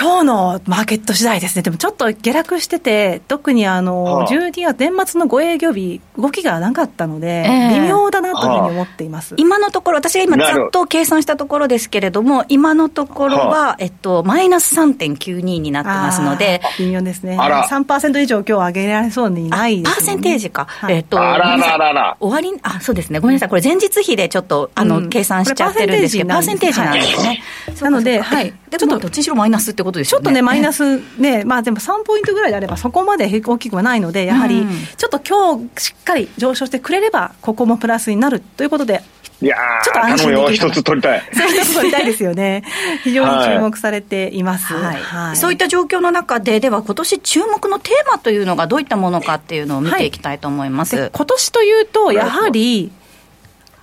今日のマーケット次第ですね、でもちょっと下落してて、特にあの、はあ、12月、年末の5営業日、動きがなかったので、えー、微妙だなというふうに思っています、はあ、今のところ、私が今、ざっと計算したところですけれども、今のところは、はあ、えっと、マイナス3.92になってますので、微妙ですね、3%以上、今日上げられそうにないです、ね、パーセンテージか、はい、えっと、あらららら。終わり、あそうですね、ごめんなさい、これ、前日比でちょっとあの、うん、計算しちゃってるんですけど、パーセンテージなんですね。なので、はい、ちょっとどっちにしろマイナスってことですよね。ちょっとね、マイナスナスで、まあ、でも3ポイントぐらいであれば、そこまで大きくはないので、やはりちょっと今日しっかり上昇してくれれば、ここもプラスになるということで、いやちょっと安心できる一つ取りたい。一つ取りたいですよね。非常に注目されています。はいはい、そういった状況の中で、では今年注目のテーマというのがどういったものかっていうのを見ていきたいと思います。はい、今年というと、やはり、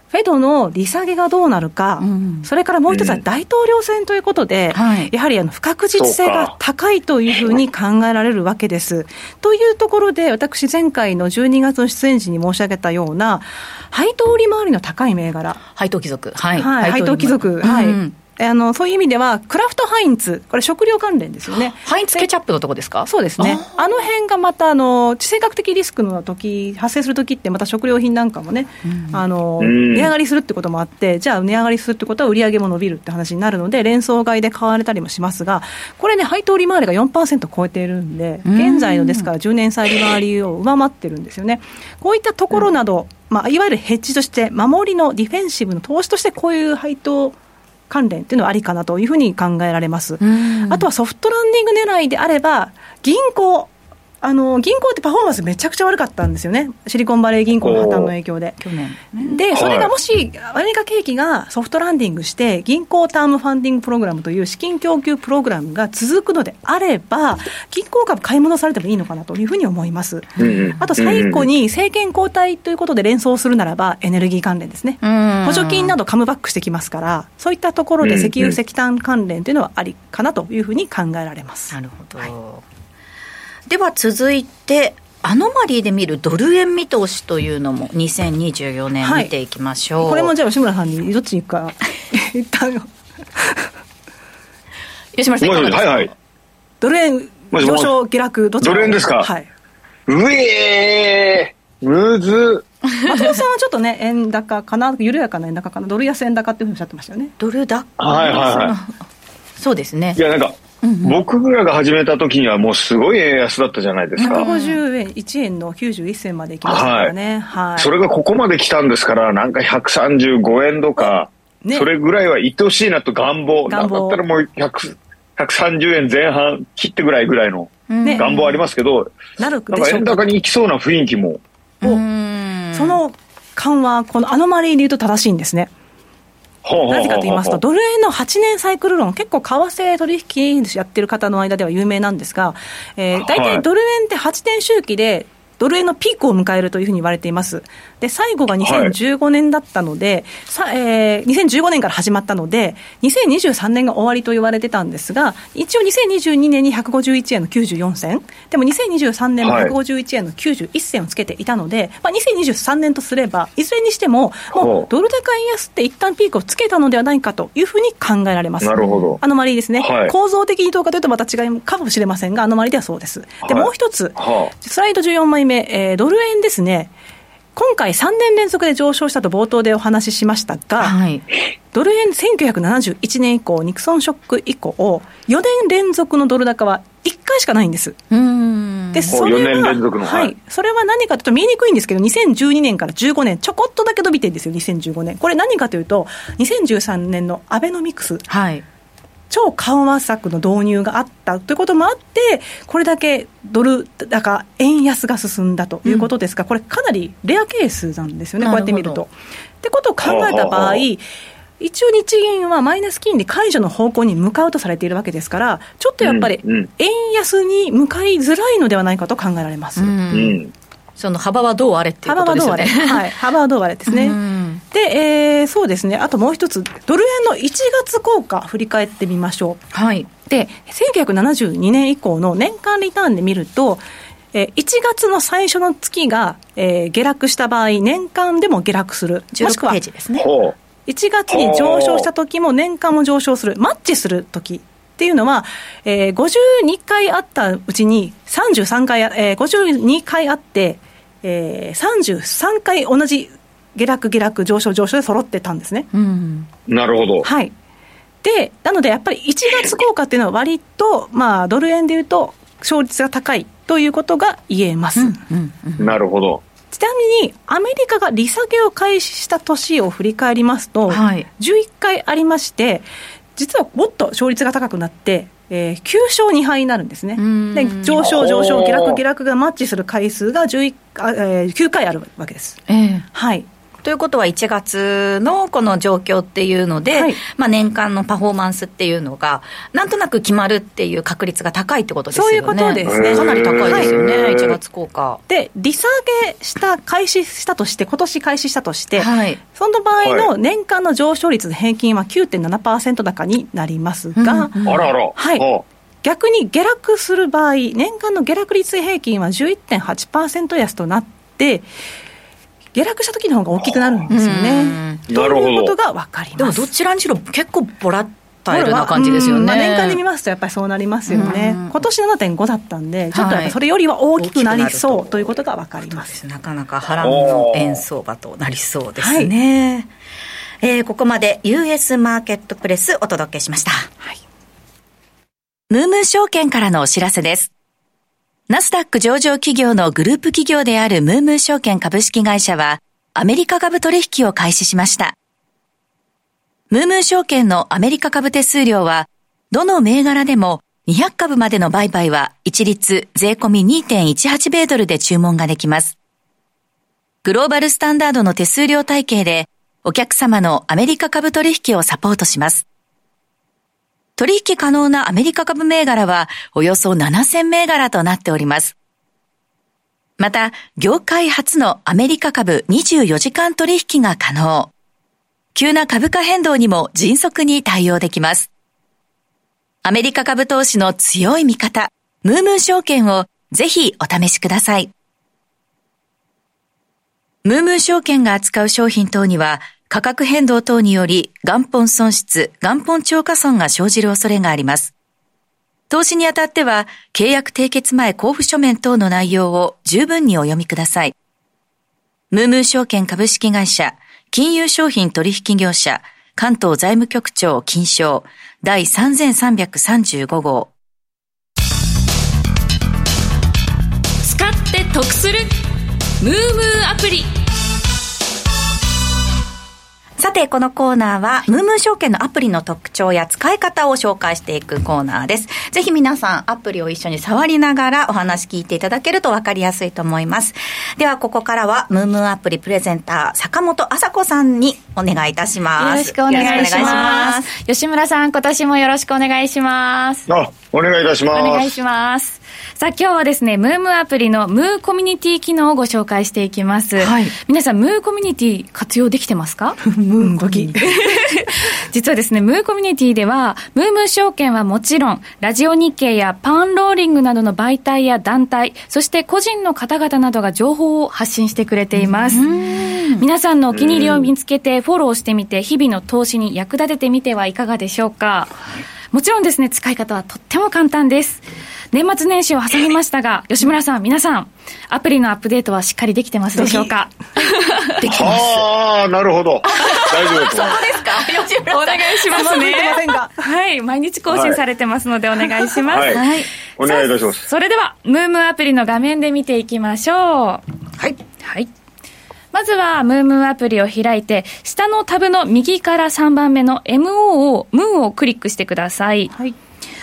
フェドの利下げがどうなるか、うん、それからもう一つは大統領選ということで、うんやはりあの不確実性が高いというふうに考えられるわけです。というところで、私、前回の12月の出演時に申し上げたような、配当利回りの高い銘柄。配当貴族。はい。はい、配当貴族。はい。うんあのそういう意味では、クラフトハインツ、これ、食料関連ですよね。ハインツケチャップのとこですか？そうですね。あの辺がまた、あの地政学的リスクの時発生するときって、また食料品なんかもね、うん、あの値上がりするってこともあって、じゃあ、値上がりするってことは売り上げも伸びるって話になるので、連想買いで買われたりもしますが、これね、配当利回りが4%超えているんで、現在のですから、10年債利回りを上回ってるんですよね。こういったところなど、まあ、いわゆるヘッジとして、守りのディフェンシブの投資として、こういう配当関連っていうのはありかなというふうに考えられます。あとはソフトランディング狙いであれば、銀行、あの銀行ってパフォーマンスめちゃくちゃ悪かったんですよね、シリコンバレー銀行の破綻の影響で。去年で、それがもし、アメリカ景気がソフトランディングして、銀行タームファンディングプログラムという資金供給プログラムが続くのであれば、銀行株買い戻されてもいいのかなというふうに思います。あと最後に、政権交代ということで連想するならば、エネルギー関連ですね。補助金などカムバックしてきますから、そういったところで石油、石炭関連というのはありかなというふうに考えられます。なるほど、はいでは続いてアノマリーで見るドル円見通しというのも2024年見ていきましょう、はい、これもじゃあ吉村さんにどっちに行くか。吉村さんいかがですか、はいはい、ドル円上昇下落どちらドル円ですか？はい。うえーむず。松本さんはちょっとね円高かな緩やかな円高かなドル安円高っていうふうにおっしゃってましたよね。ドル高はいはいはい。そうですね。いやなんか僕らが始めた時にはもうすごい円安だったじゃないですか。150円、1円の91銭まで来ましたからね。はい。はい、それがここまで来たんですから、なんか135円とか、ね、それぐらいは愛おしいなと願望。願望だったらもう100 130円前半切ってぐらいぐらいの願望ありますけど、ね、なんか円高に行きそうな雰囲気も。その緩和、このアノマリーで言うと正しいんですね。なぜかと言いますと、ドル円の8年サイクル論、結構為替取引やってる方の間では有名なんですが、えー、大体ドル円って8年周期でドル円のピークを迎えるというふうに言われています。で、最後が2015年だったので、はい、えー、2015年から始まったので、2023年が終わりと言われてたんですが、一応2022年に151円の94銭、でも2023年も151円の91銭をつけていたので、はい、まあ、2023年とすれば、いずれにしても、もうドル高円安って一旦ピークをつけたのではないかというふうに考えられます。なるほど。アノマリーですね。はい、構造的にどうかというとまた違いかもしれませんが、アノマリーではそうです。で、もう一つ、スライド14枚目、えー、ドル円ですね。今回3年連続で上昇したと冒頭でお話ししましたが、はい、ドル円1971年以降、ニクソンショック以降、4年連続のドル高は1回しかないんです。でそれは、はい、それは何かというと見えにくいんですけど、2012年から15年、ちょこっとだけ伸びてるんですよ、2015年。これ何かというと、2013年のアベノミクス。はい超緩和策の導入があったということもあって、これだけドル高、円安が進んだということですが、うん、これ、かなりレアケースなんですよね、こうやって見ると。ってことを考えた場合、一応日銀はマイナス金利解除の方向に向かうとされているわけですから、ちょっとやっぱり円安に向かいづらいのではないかと考えられます。うん、その幅はどうあれっていうことですよね。幅はどうあれ。はい。幅はどうあれですね。で、えー、そうですね。あともう一つ、ドル円の1月効果振り返ってみましょう。はい。で、1972年以降の年間リターンで見ると、えー、1月の最初の月が、えー、下落した場合、年間でも下落する。もしくは、ですね。1月に上昇した時も年間も上昇する、マッチする時っていうのは、えー、52回あったうちに33回、えー、52回あって、えー、33回同じ下落下落上昇上昇で揃ってたんですね。うん、なるほど。はい。で、なのでやっぱり1月効果っていうのは割と、まあ、ドル円でいうと勝率が高いということが言えます。うんうんうん、なるほど。ちなみに、アメリカが利下げを開始した年を振り返りますと、はい11回ありまして、実はもっと勝率が高くなって、えー9勝2敗になるんですねん。で上昇、上昇、下落、下落がマッチする回数が11あ、えー9回あるわけです。ええはい。ということは1月のこの状況っていうので、はい。まあ、年間のパフォーマンスっていうのがなんとなく決まるっていう確率が高いってことですよね。そういうことですね。かなり高いですよね、はい。1月効果。で、利下げした、開始したとして、今年開始したとして、はい。その場合のはい。年間の上昇率の平均は9.7%高になりますが、うんあらあら。はい。あ逆に下落する場合、年間の下落率平均は11.8%安となって、下落した時の方が大きくなるんですよね。なるほど。ということが分かります。でもどちらにしろ結構ボラタイルな感じですよね、うん。まあ、年間で見ますとやっぱりそうなりますよね、うん。今年7.5だったんで、ちょっとやっぱそれよりは大きくなりそうということが分かります。なかなか波乱の円相場となりそうですね、えーここまで US マーケットプレスお届けしました、はい。ムームー証券からのお知らせです。ナスダック上場企業のグループ企業であるムームー証券株式会社は、アメリカ株取引を開始しました。ムームー証券のアメリカ株手数料は、どの銘柄でも200株までの売買は一律税込み2.18米ドルで注文ができます。グローバルスタンダードの手数料体系で、お客様のアメリカ株取引をサポートします。取引可能なアメリカ株銘柄はおよそ7000銘柄となっております。また、業界初のアメリカ株24時間取引が可能。急な株価変動にも迅速に対応できます。アメリカ株投資の強い味方、ムームー証券をぜひお試しください。ムームー証券が扱う商品等には価格変動等により元本損失、元本超過損が生じる恐れがあります。投資にあたっては契約締結前交付書面等の内容を十分にお読みください。ムームー証券株式会社、金融商品取引業者、関東財務局長金賞第3335号。使って得するムームーアプリさて、このコーナーは、ムームー証券のアプリの特徴や使い方を紹介していくコーナーです。ぜひ皆さん、アプリを一緒に触りながらお話聞いていただけると分かりやすいと思います。では、ここからは、ムームーアプリプレゼンター、坂本麻子さんにお願いいたします。よろしくお願いしよろくお願ます。吉村さん、今年もよろしくお願いします。あ、お願いいたします。お願いします。さあ今日はですね、ムームアプリのムーコミュニティ機能をご紹介していきます。はい皆さん、ムーコミュニティ活用できてますか？ムーンコキ。実はですね、ムーコミュニティでは、ムームー証券はもちろん、ラジオ日経やパンローリングなどの媒体や団体、そして個人の方々などが情報を発信してくれています。皆さんのお気に入りを見つけて、フォローしてみて、日々の投資に役立ててみてはいかがでしょうか？もちろんですね、使い方はとっても簡単です。年末年始を挟みましたが、吉村さん、皆さん、アプリのアップデートはしっかりできてますでしょうか？できます。ああ、なるほど。大丈夫です。ですか？吉村さんお願いしますね。はい、毎日更新されてますのでお願いします。はいお願いいたします。それでは、ムームーアプリの画面で見ていきましょう。はい。はい。まずは、ムームーアプリを開いて、下のタブの右から3番目の MO を、ムーをクリックしてください。はい。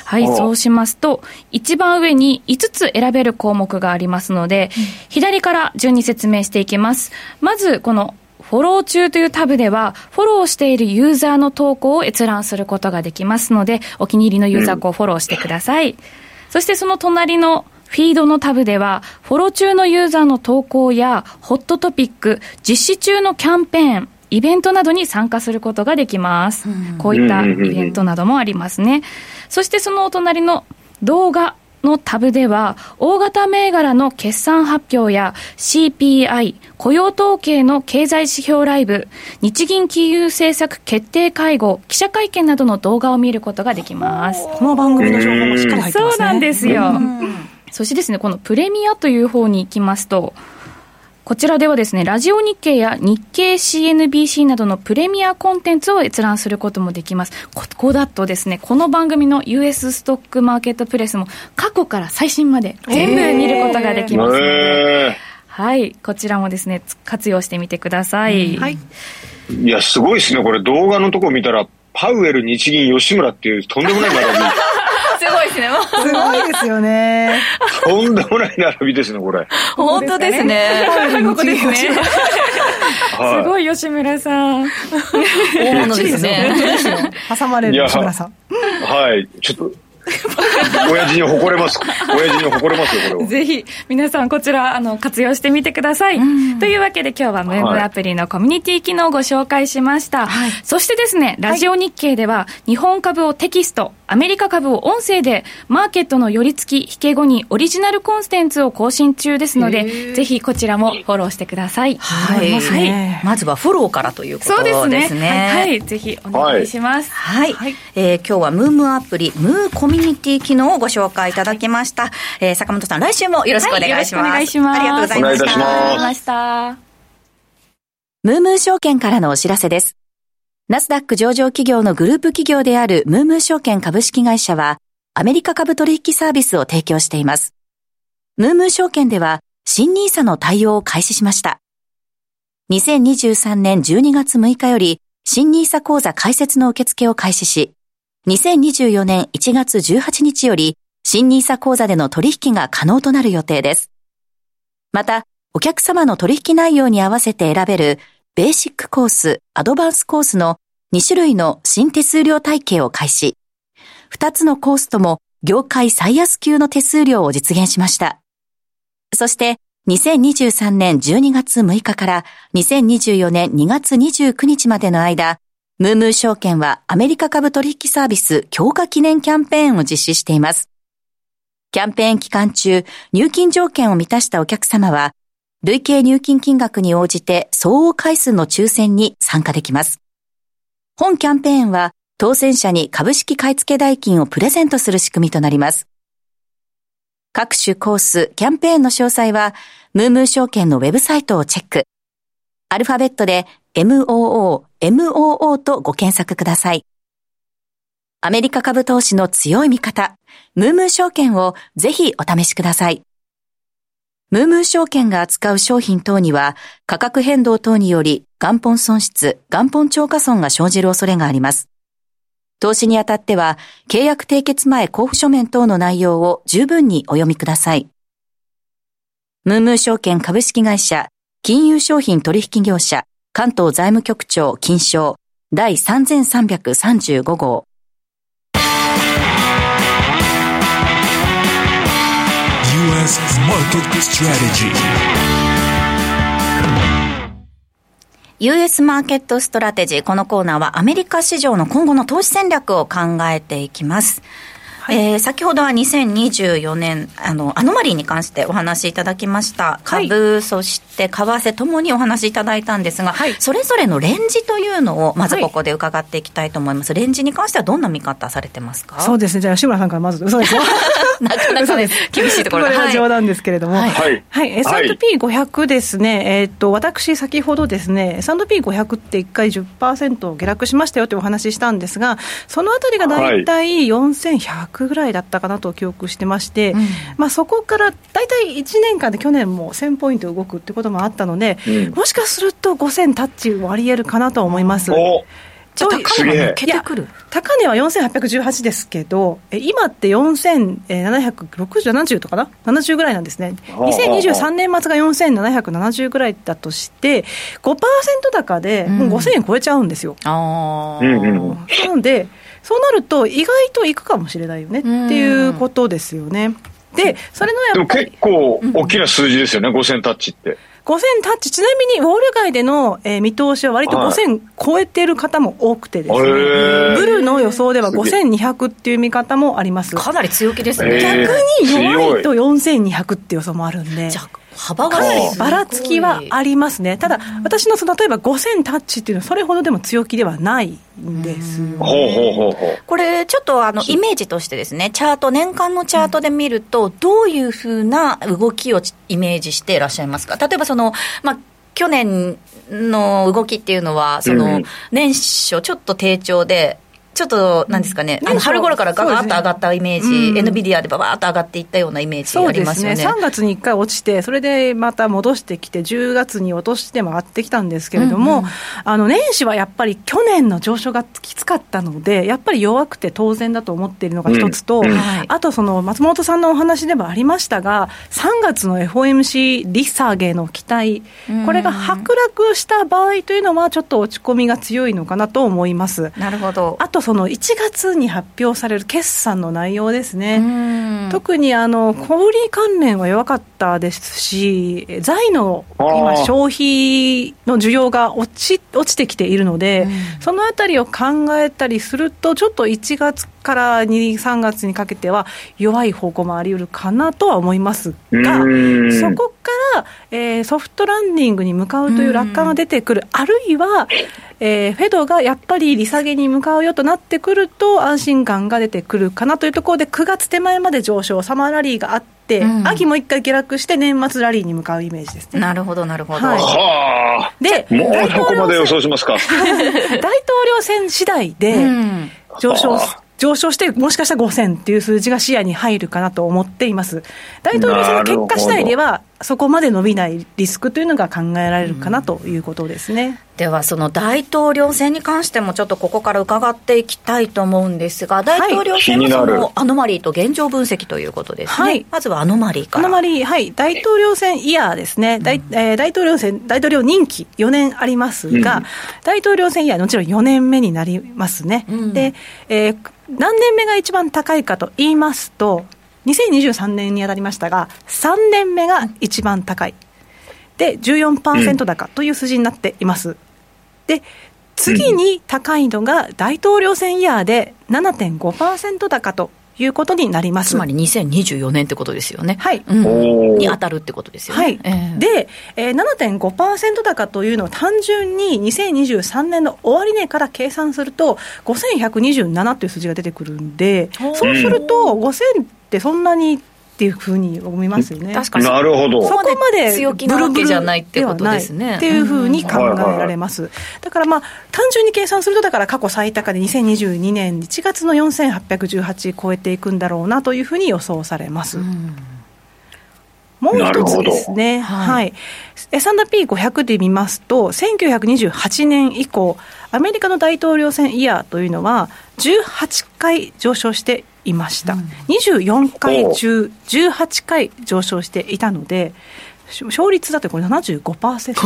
はい、おそうしますと、一番上に5つ選べる項目がありますので、左から順に説明していきます。まず、この、フォロー中というタブでは、フォローしているユーザーの投稿を閲覧することができますので、お気に入りのユーザーをフォローしてください。そしてその隣のフィードのタブでは、フォロー中のユーザーの投稿や、ホットトピック、実施中のキャンペーン、イベントなどに参加することができます。こういったイベントなどもありますね。そしてそのお隣の動画、のタブでは、大型銘柄の決算発表や CPI、雇用統計の経済指標ライブ、日銀金融政策決定会合、記者会見などの動画を見ることができます。この番組の情報もしっかり入ってますね。そうなんですよ。そしてですね、このプレミアという方に行きますと、こちらではですね、ラジオ日経や日経 CNBC などのプレミアコンテンツを閲覧することもできます。ここだとですね、この番組の US ストックマーケットプレスも過去から最新まで全部見ることができますので、はい、こちらもですね、活用してみてください。はい。いや、すごいですね。これ動画のとこ見たら、パウエル、日銀、吉村っていうとんでもない並び。すごいですね。すごいですよね。とんでもない並びですね、これ。本当ですね。ここですね。すごい吉村さん。大物ですね。挟まれる吉村さん。はい。ちょっと、親父に誇れます。親父に誇れますよ、これは。ぜひ、皆さんこちら、あの、活用してみてください。というわけで今日はムーブアプリのコミュニティ機能をご紹介しました。はい、そしてですね、ラジオ日経では、日本株をテキスト、アメリカ株を音声で、マーケットの寄り付き、引け後にオリジナルコンテンツを更新中ですので、ぜひこちらもフォローしてください。はい。はい、まずはフォローからということですね。そうですね。はい。ぜひお願いします。はい。はい、えー、今日はムームアプリ、ムーコミュニティ機能をご紹介いただきました。えー、坂本さん、来週もよろしくお願いします。はい、お願いします。ありがとうございました。お願いいたしました。ムームー証券からのお知らせです。ナスダック上場企業のグループ企業であるムームー証券株式会社は、アメリカ株取引サービスを提供しています。ムームー証券では、新ニーサの対応を開始しました。2023年12月6日より、新ニーサ講座開設の受付を開始し、2024年1月18日より、新ニーサ講座での取引が可能となる予定です。また、お客様の取引内容に合わせて選べるベーシックコース、アドバンスコースの2種類の新手数料体系を開始。2つのコースとも業界最安級の手数料を実現しました。そして、2023年12月6日から2024年2月29日までの間、ムームー証券はアメリカ株取引サービス強化記念キャンペーンを実施しています。キャンペーン期間中、入金条件を満たしたお客様は、累計入金金額に応じて相応回数の抽選に参加できます。本キャンペーンは当選者に株式買付代金をプレゼントする仕組みとなります。各種コース、キャンペーンの詳細は、ムームー証券のウェブサイトをチェック。アルファベットで MOO、MOO とご検索ください。アメリカ株投資の強い味方、ムームー証券をぜひお試しください。ムームー証券が扱う商品等には価格変動等により元本損失、元本超過損が生じる恐れがあります。投資にあたっては契約締結前交付書面等の内容を十分にお読みください。ムームー証券株式会社金融商品取引業者関東財務局長金賞第3335号 US Market Strategy US マーケットストラテジー。このコーナーはアメリカ市場の今後の投資戦略を考えていきます。はい、えー、先ほどは2024年あのアノマリーに関してお話しいただきました。株、はい、そして為替ともにお話しいただいたんですが、はい、それぞれのレンジというのをまずここで伺っていきたいと思います、レンジに関してはどんな見方されてますか？そうですね。じゃあ志村さんからまず。嘘ですよ なかなかです。厳しいところこれは冗談ですけれども、はい、はい、S&P500 ですね、えー、っと私、先ほどですね、S&P500 って1回10%下落しましたよというお話ししたんですが、そのあたりが大体4100ぐらいだったかなと記憶してまして、うん、まあ、そこから大体1年間で去年も1000ポイント動くってこともあったので、うん、もしかすると5000タッチ割りえるかなと思います。じゃ高値は抜けてくる。高値は4818ですけど、え今って4760とかな、70ぐらいなんですね、2023年末が4770ぐらいだとして、5%高でもう5000円超えちゃうんですよ。うん、なので、そうなると、意外といくかもしれないよねっていうことですよね。で、それのやっぱり結構大きな数字ですよね、5000タッチって。5000タッチ、ちなみにウォール街での、えー見通しは割とはい。5000超えてる方も多くてですね、ブルの予想ではすげ5200っていう見方もあります。かなり強気ですへね。ー。逆に弱いと強4200って予想もあるんで。幅がねばらつきはありますね。ただ、私のその例えば5000タッチっていうのはそれほどでも強気ではないんですよ。ほうほうほうほう。これ、ちょっとあのイメージとしてですね、チャート、年間のチャートで見ると、どういうふうな動きをイメージしていらっしゃいますか、例えばその、まあ、去年の動きっていうのは、そうのん年初、ちょっと低調で、ちょっと、なんですかね、あの年初春頃からガガーッと上がったイメージ、ね。うん。NVIDIA でババーッと上がっていったようなイメージありそうでね。ますすよね。3月に1回落ちて、それでまた戻してきて、10月に落として回ってきたんですけれども、あの年始はやっぱり去年の上昇がきつかったので、やっぱり弱くて当然だと思っているのが一つと、うん。うんはい。あとその松本さんのお話でもありましたが、3月の FOMC 利下げの期待、これが剥落した場合というのは、ちょっと落ち込みが強いのかなと思います。なるほど。あとその1月に発表される決算の内容ですね。うん。特にあの小売関連は弱かったですし、財の今、消費の需要が落ち落ちてきているので、そのあたりを考えたりすると、ちょっと1月から2、3月にかけては弱い方向もあり得るかなとは思いますが、うんそこから、えーソフトランディングに向かうという楽観が出てくる、あるいは、えーフェドがやっぱり利下げに向かうよとなってくると、安心感が出てくるかなというところで、9月手前まで上昇、サマーラリーがあって、うん秋もう一回下落して、年末ラリーに向かうイメージですね。なるほど、なるほど。はいはあ。で、もう大そこまで予想しますか。大統領選次第でうん上昇はあ上昇して、もしかしたら5000っていう数字が視野に入るかなと思っています。大統領選の結果次第では、そこまで伸びないリスクというのが考えられるかなということですね。では、その大統領選に関しても、ちょっとここから伺っていきたいと思うんですが、大統領選のそのアノマリーと現状分析ということですね。はいまずはアノマリーから。アノマリー、はい、大統領選イヤーですね、大えー大統領選、大統領任期4年ありますが、うん大統領選イヤー、もちろん4年目になりますね。うんで、えー何年目が一番高いかと言いますと、2023年に当たりましたが、3年目が一番高い。で、14%高という数字になっています。で、次に高いのが大統領選イヤーで7.5%高ということになります。つまり2024年ってことですよね。はいうんに当たるってことですよね。はい、ええで、えー、7.5%高というのを単純に2023年の終値から計算すると、5127という数字が出てくるんで、そうすると、5000ってそんなにっていうふうに思いますよね。確かになるほど。そこまで強気なわけじゃないってことですねっていうふうに考えられます。だからまあ、単純に計算すると、だから過去最高で2022年1月の4818超えていくんだろうなというふうに予想されます。もう一つですね、は、はいい S&P500 で見ますと、1928年以降、アメリカの大統領選イヤーというのは、18回上昇していました、24回中18回上昇していたので、勝率だってこれ75% 結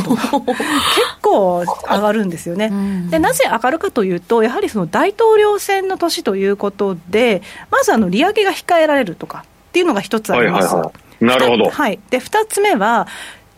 構上がるんですよね、でなぜ上がるかというとやはりその大統領選の年ということでまずあの利上げが控えられるとかっていうのが一つあります、はいはいはい。なるほど。はい、で2つ目は、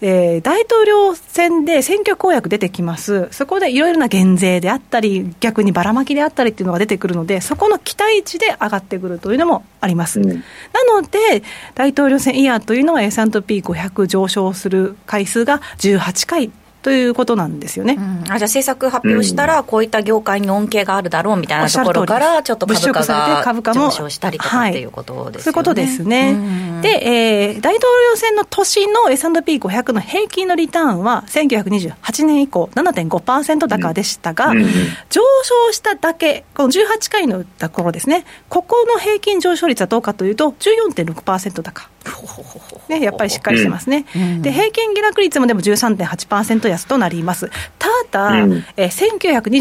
えー大統領選で選挙公約出てきます、そこでいろいろな減税であったり、逆にばらまきであったりっていうのが出てくるので、そこの期待値で上がってくるというのもあります。うんなので、大統領選イヤーというのは S&P500 上昇する回数が18回ということなんですよね。うんあじゃあ政策発表したら、こういった業界に恩恵があるだろうみたいなところから、ちょっと株価物色されて株価もが上昇したりとかっていうことですよね。そういうことですね。うんで、えー大統領選の年の S&P500 の平均のリターンは、1928年以降、7.5%高でしたが、うんうん上昇しただけ、この18回のところですね、ここの平均上昇率はどうかというと、14.6%高。ね、やっぱりしっかりしてますね。うんで、平均下落率もでも13.8%安となります。ただ、うんえー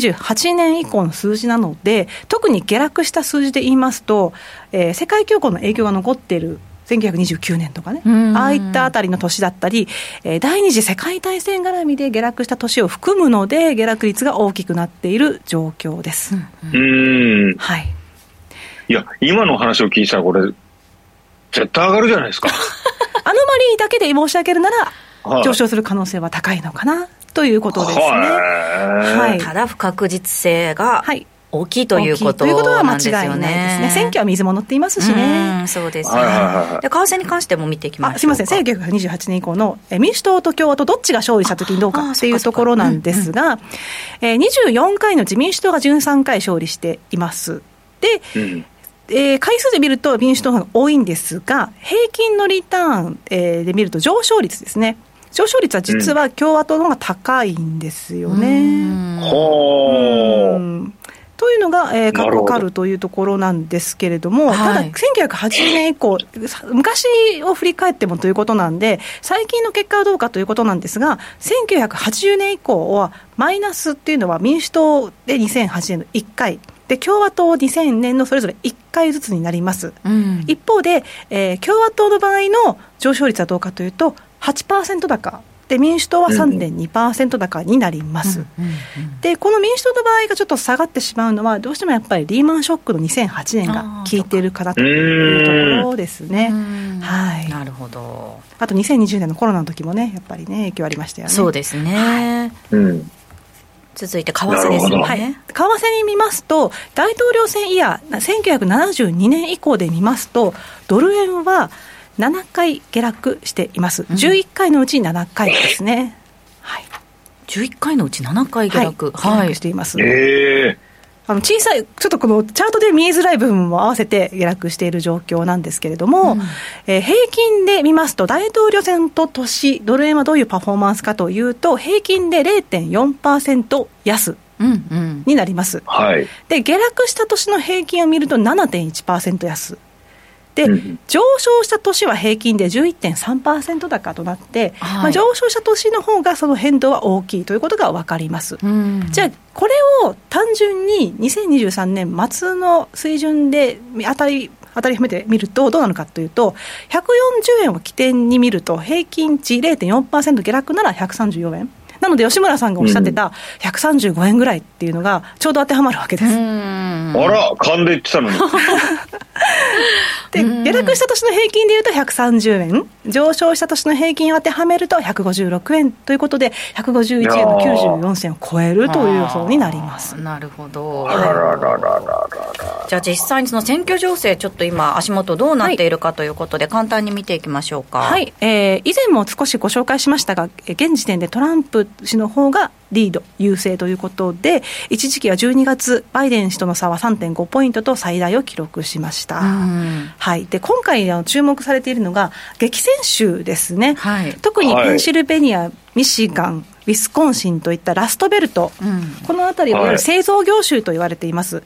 1928年以降の数字なので、特に下落した数字で言いますと、えー世界恐慌の影響が残っている。1929年とかね、うんああいったあたりの年だったり、えー第二次世界大戦絡みで下落した年を含むので、下落率が大きくなっている状況です。うん。はい。いや、今の話を聞いたら、これ、絶対上がるじゃないですか。アノマリーだけで申し上げるなら、はい上昇する可能性は高いのかなということですね。ははいただ不確実性がはい大きいということ大きいということは間違いないですね。ね。選挙は水物って言いますしうねん。そうですねはい。で為替に関しても見ていきましょうか。あすみません、1928年以降のえ民主党と共和党、どっちが勝利したときにどうかっていうところなんですが、えー24回の自民主党が13回勝利しています。で、うんえー回数で見ると民主党が多いんですが、平均のリターン、えーで見ると上昇率ですね。上昇率は実は共和党の方が高いんですよね。というのが、えー、過なるほど。去カルというところなんですけれども、はい。ただ、1980年以降、さ昔を振り返ってもということなんで、最近の結果はどうかということなんですが、1980年以降は、マイナスっていうのは民主党で2008年の1回、で共和党2000年のそれぞれ1回ずつになります。うん。一方で、えー共和党の場合の上昇率はどうかというと、8%高。で民主党は3.2%高になります、でこの民主党の場合がちょっと下がってしまうのは、どうしてもやっぱりリーマンショックの2008年が効いているかなというところですね。はい、なるほど。あと2020年のコロナの時もね、やっぱりね、影響ありましたよね。そうですね。うん。続いて為替ですなるほどはい、為ね。替に見ますと、大統領選イヤー、1972年以降で見ますと、ドル円は7回下落しています、11回のうち7回ですね、はい、11回のうち7回下落。はい下落しています。ええあの小さい、ちょっとこのチャートで見えづらい部分も合わせて下落している状況なんですけれども、えー平均で見ますと、大統領選と年、ドル円はどういうパフォーマンスかというと、平均で0.4%安うんうん。になります。はい。で、下落した年の平均を見ると7.1%安。で、うん上昇した年は平均で11.3%高となって、はいまあ、上昇した年の方がその変動は大きいということが分かります。うんじゃあ、これを単純に2023年末の水準で当たり、当たりはめてみるとどうなのかというと、140円を起点に見ると、平均値0.4%下落なら134円。なので、吉村さんがおっしゃってた135円ぐらいっていうのが、ちょうど当てはまるわけです。うんあら、勘で言ってたのに。で、下落した年の平均でいうと130円、上昇した年の平均を当てはめると156円ということで、151円の94銭を超えるという予想になります。なるほど。あららららららじゃあ実際にその選挙情勢、ちょっと今、足元どうなっているかということで、簡単に見ていきましょうか。はい、えー以前も少しご紹介しましたが、えー現時点でトランプ氏の方がリード、優勢ということで、一時期は12月、バイデン氏との差は3.5ポイントと最大を記録しました。うん。はい、で今回あの注目されているのが、激戦州ですね、はい。特にはい。ペンシルベニア、ミシガン、ウィスコンシンといったラストベルト、うん。この辺りは製造業州と言われています。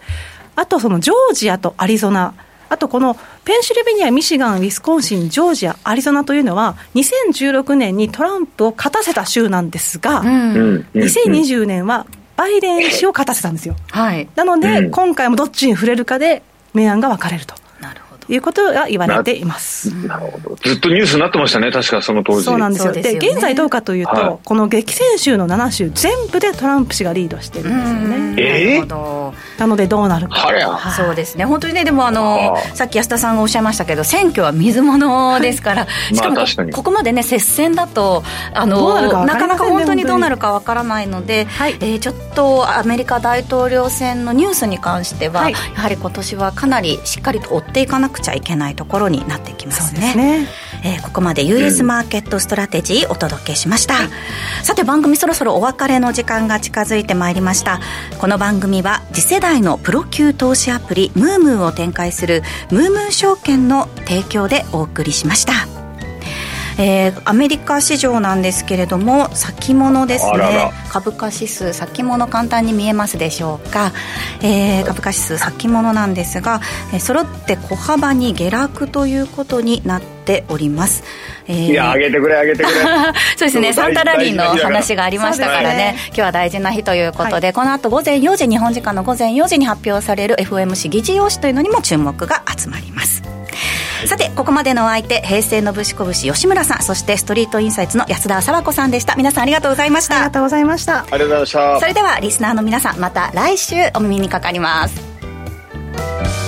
あとそのジョージアとアリゾナ、あとこのペンシルベニア、ミシガン、ウィスコンシン、ジョージア、アリゾナというのは、2016年にトランプを勝たせた州なんですが、うんうんうん2020年はバイデン氏を勝たせたんですよ。はい。なので、うん今回もどっちに触れるかで明暗が分かれるとなるほど。いうことが言われています。なるほど。ずっとニュースになってましたね、確かその当時。そうなんですよ。でね。で現在どうかというと、はい。この激戦州の7州全部でトランプ氏がリードしてるんですようん。ねえー？なるほど。なのでどうなるか。はりゃそうですね、本当にね、でもあのあさっき安田さんがおっしゃいましたけど、選挙は水物ですから、しかもこ,、まあここまでね、接戦だと、あのなるかなかなか本当にどうなるかわからないので、はい。えーちょっとアメリカ大統領選のニュースに関しては、はい。やはり今年はかなりしっかりと追っていかなくちゃいけないところになってきますね。ね。えーここまで US マーケットストラテジーお届けしました、さて番組そろそろお別れの時間が近づいてまいりました。この番組は次世代のプロ級投資アプリムームーを展開するムームー証券の提供でお送りしましたえーアメリカ市場なんですけれども先物ですね。株価指数先物簡単に見えますでしょうか、えー株価指数先物なんですが、えー揃って小幅に下落ということになっております、えーいや、上げてくれ、上げてくれ。そうですね、サンタラリーの話がありましたからね。ね、今日は大事な日ということで、この後午前4時、日本時間の午前4時に発表される FOMC 議事要旨というのにも注目が集まります。さてここまでのお相手平成のぶしこぶし吉村さんそしてストリートインサイツの安田沙和子さんでした。皆さんありがとうございました。ありがとうございました。ありがとうございました。それではリスナーの皆さんまた来週お耳にかかります。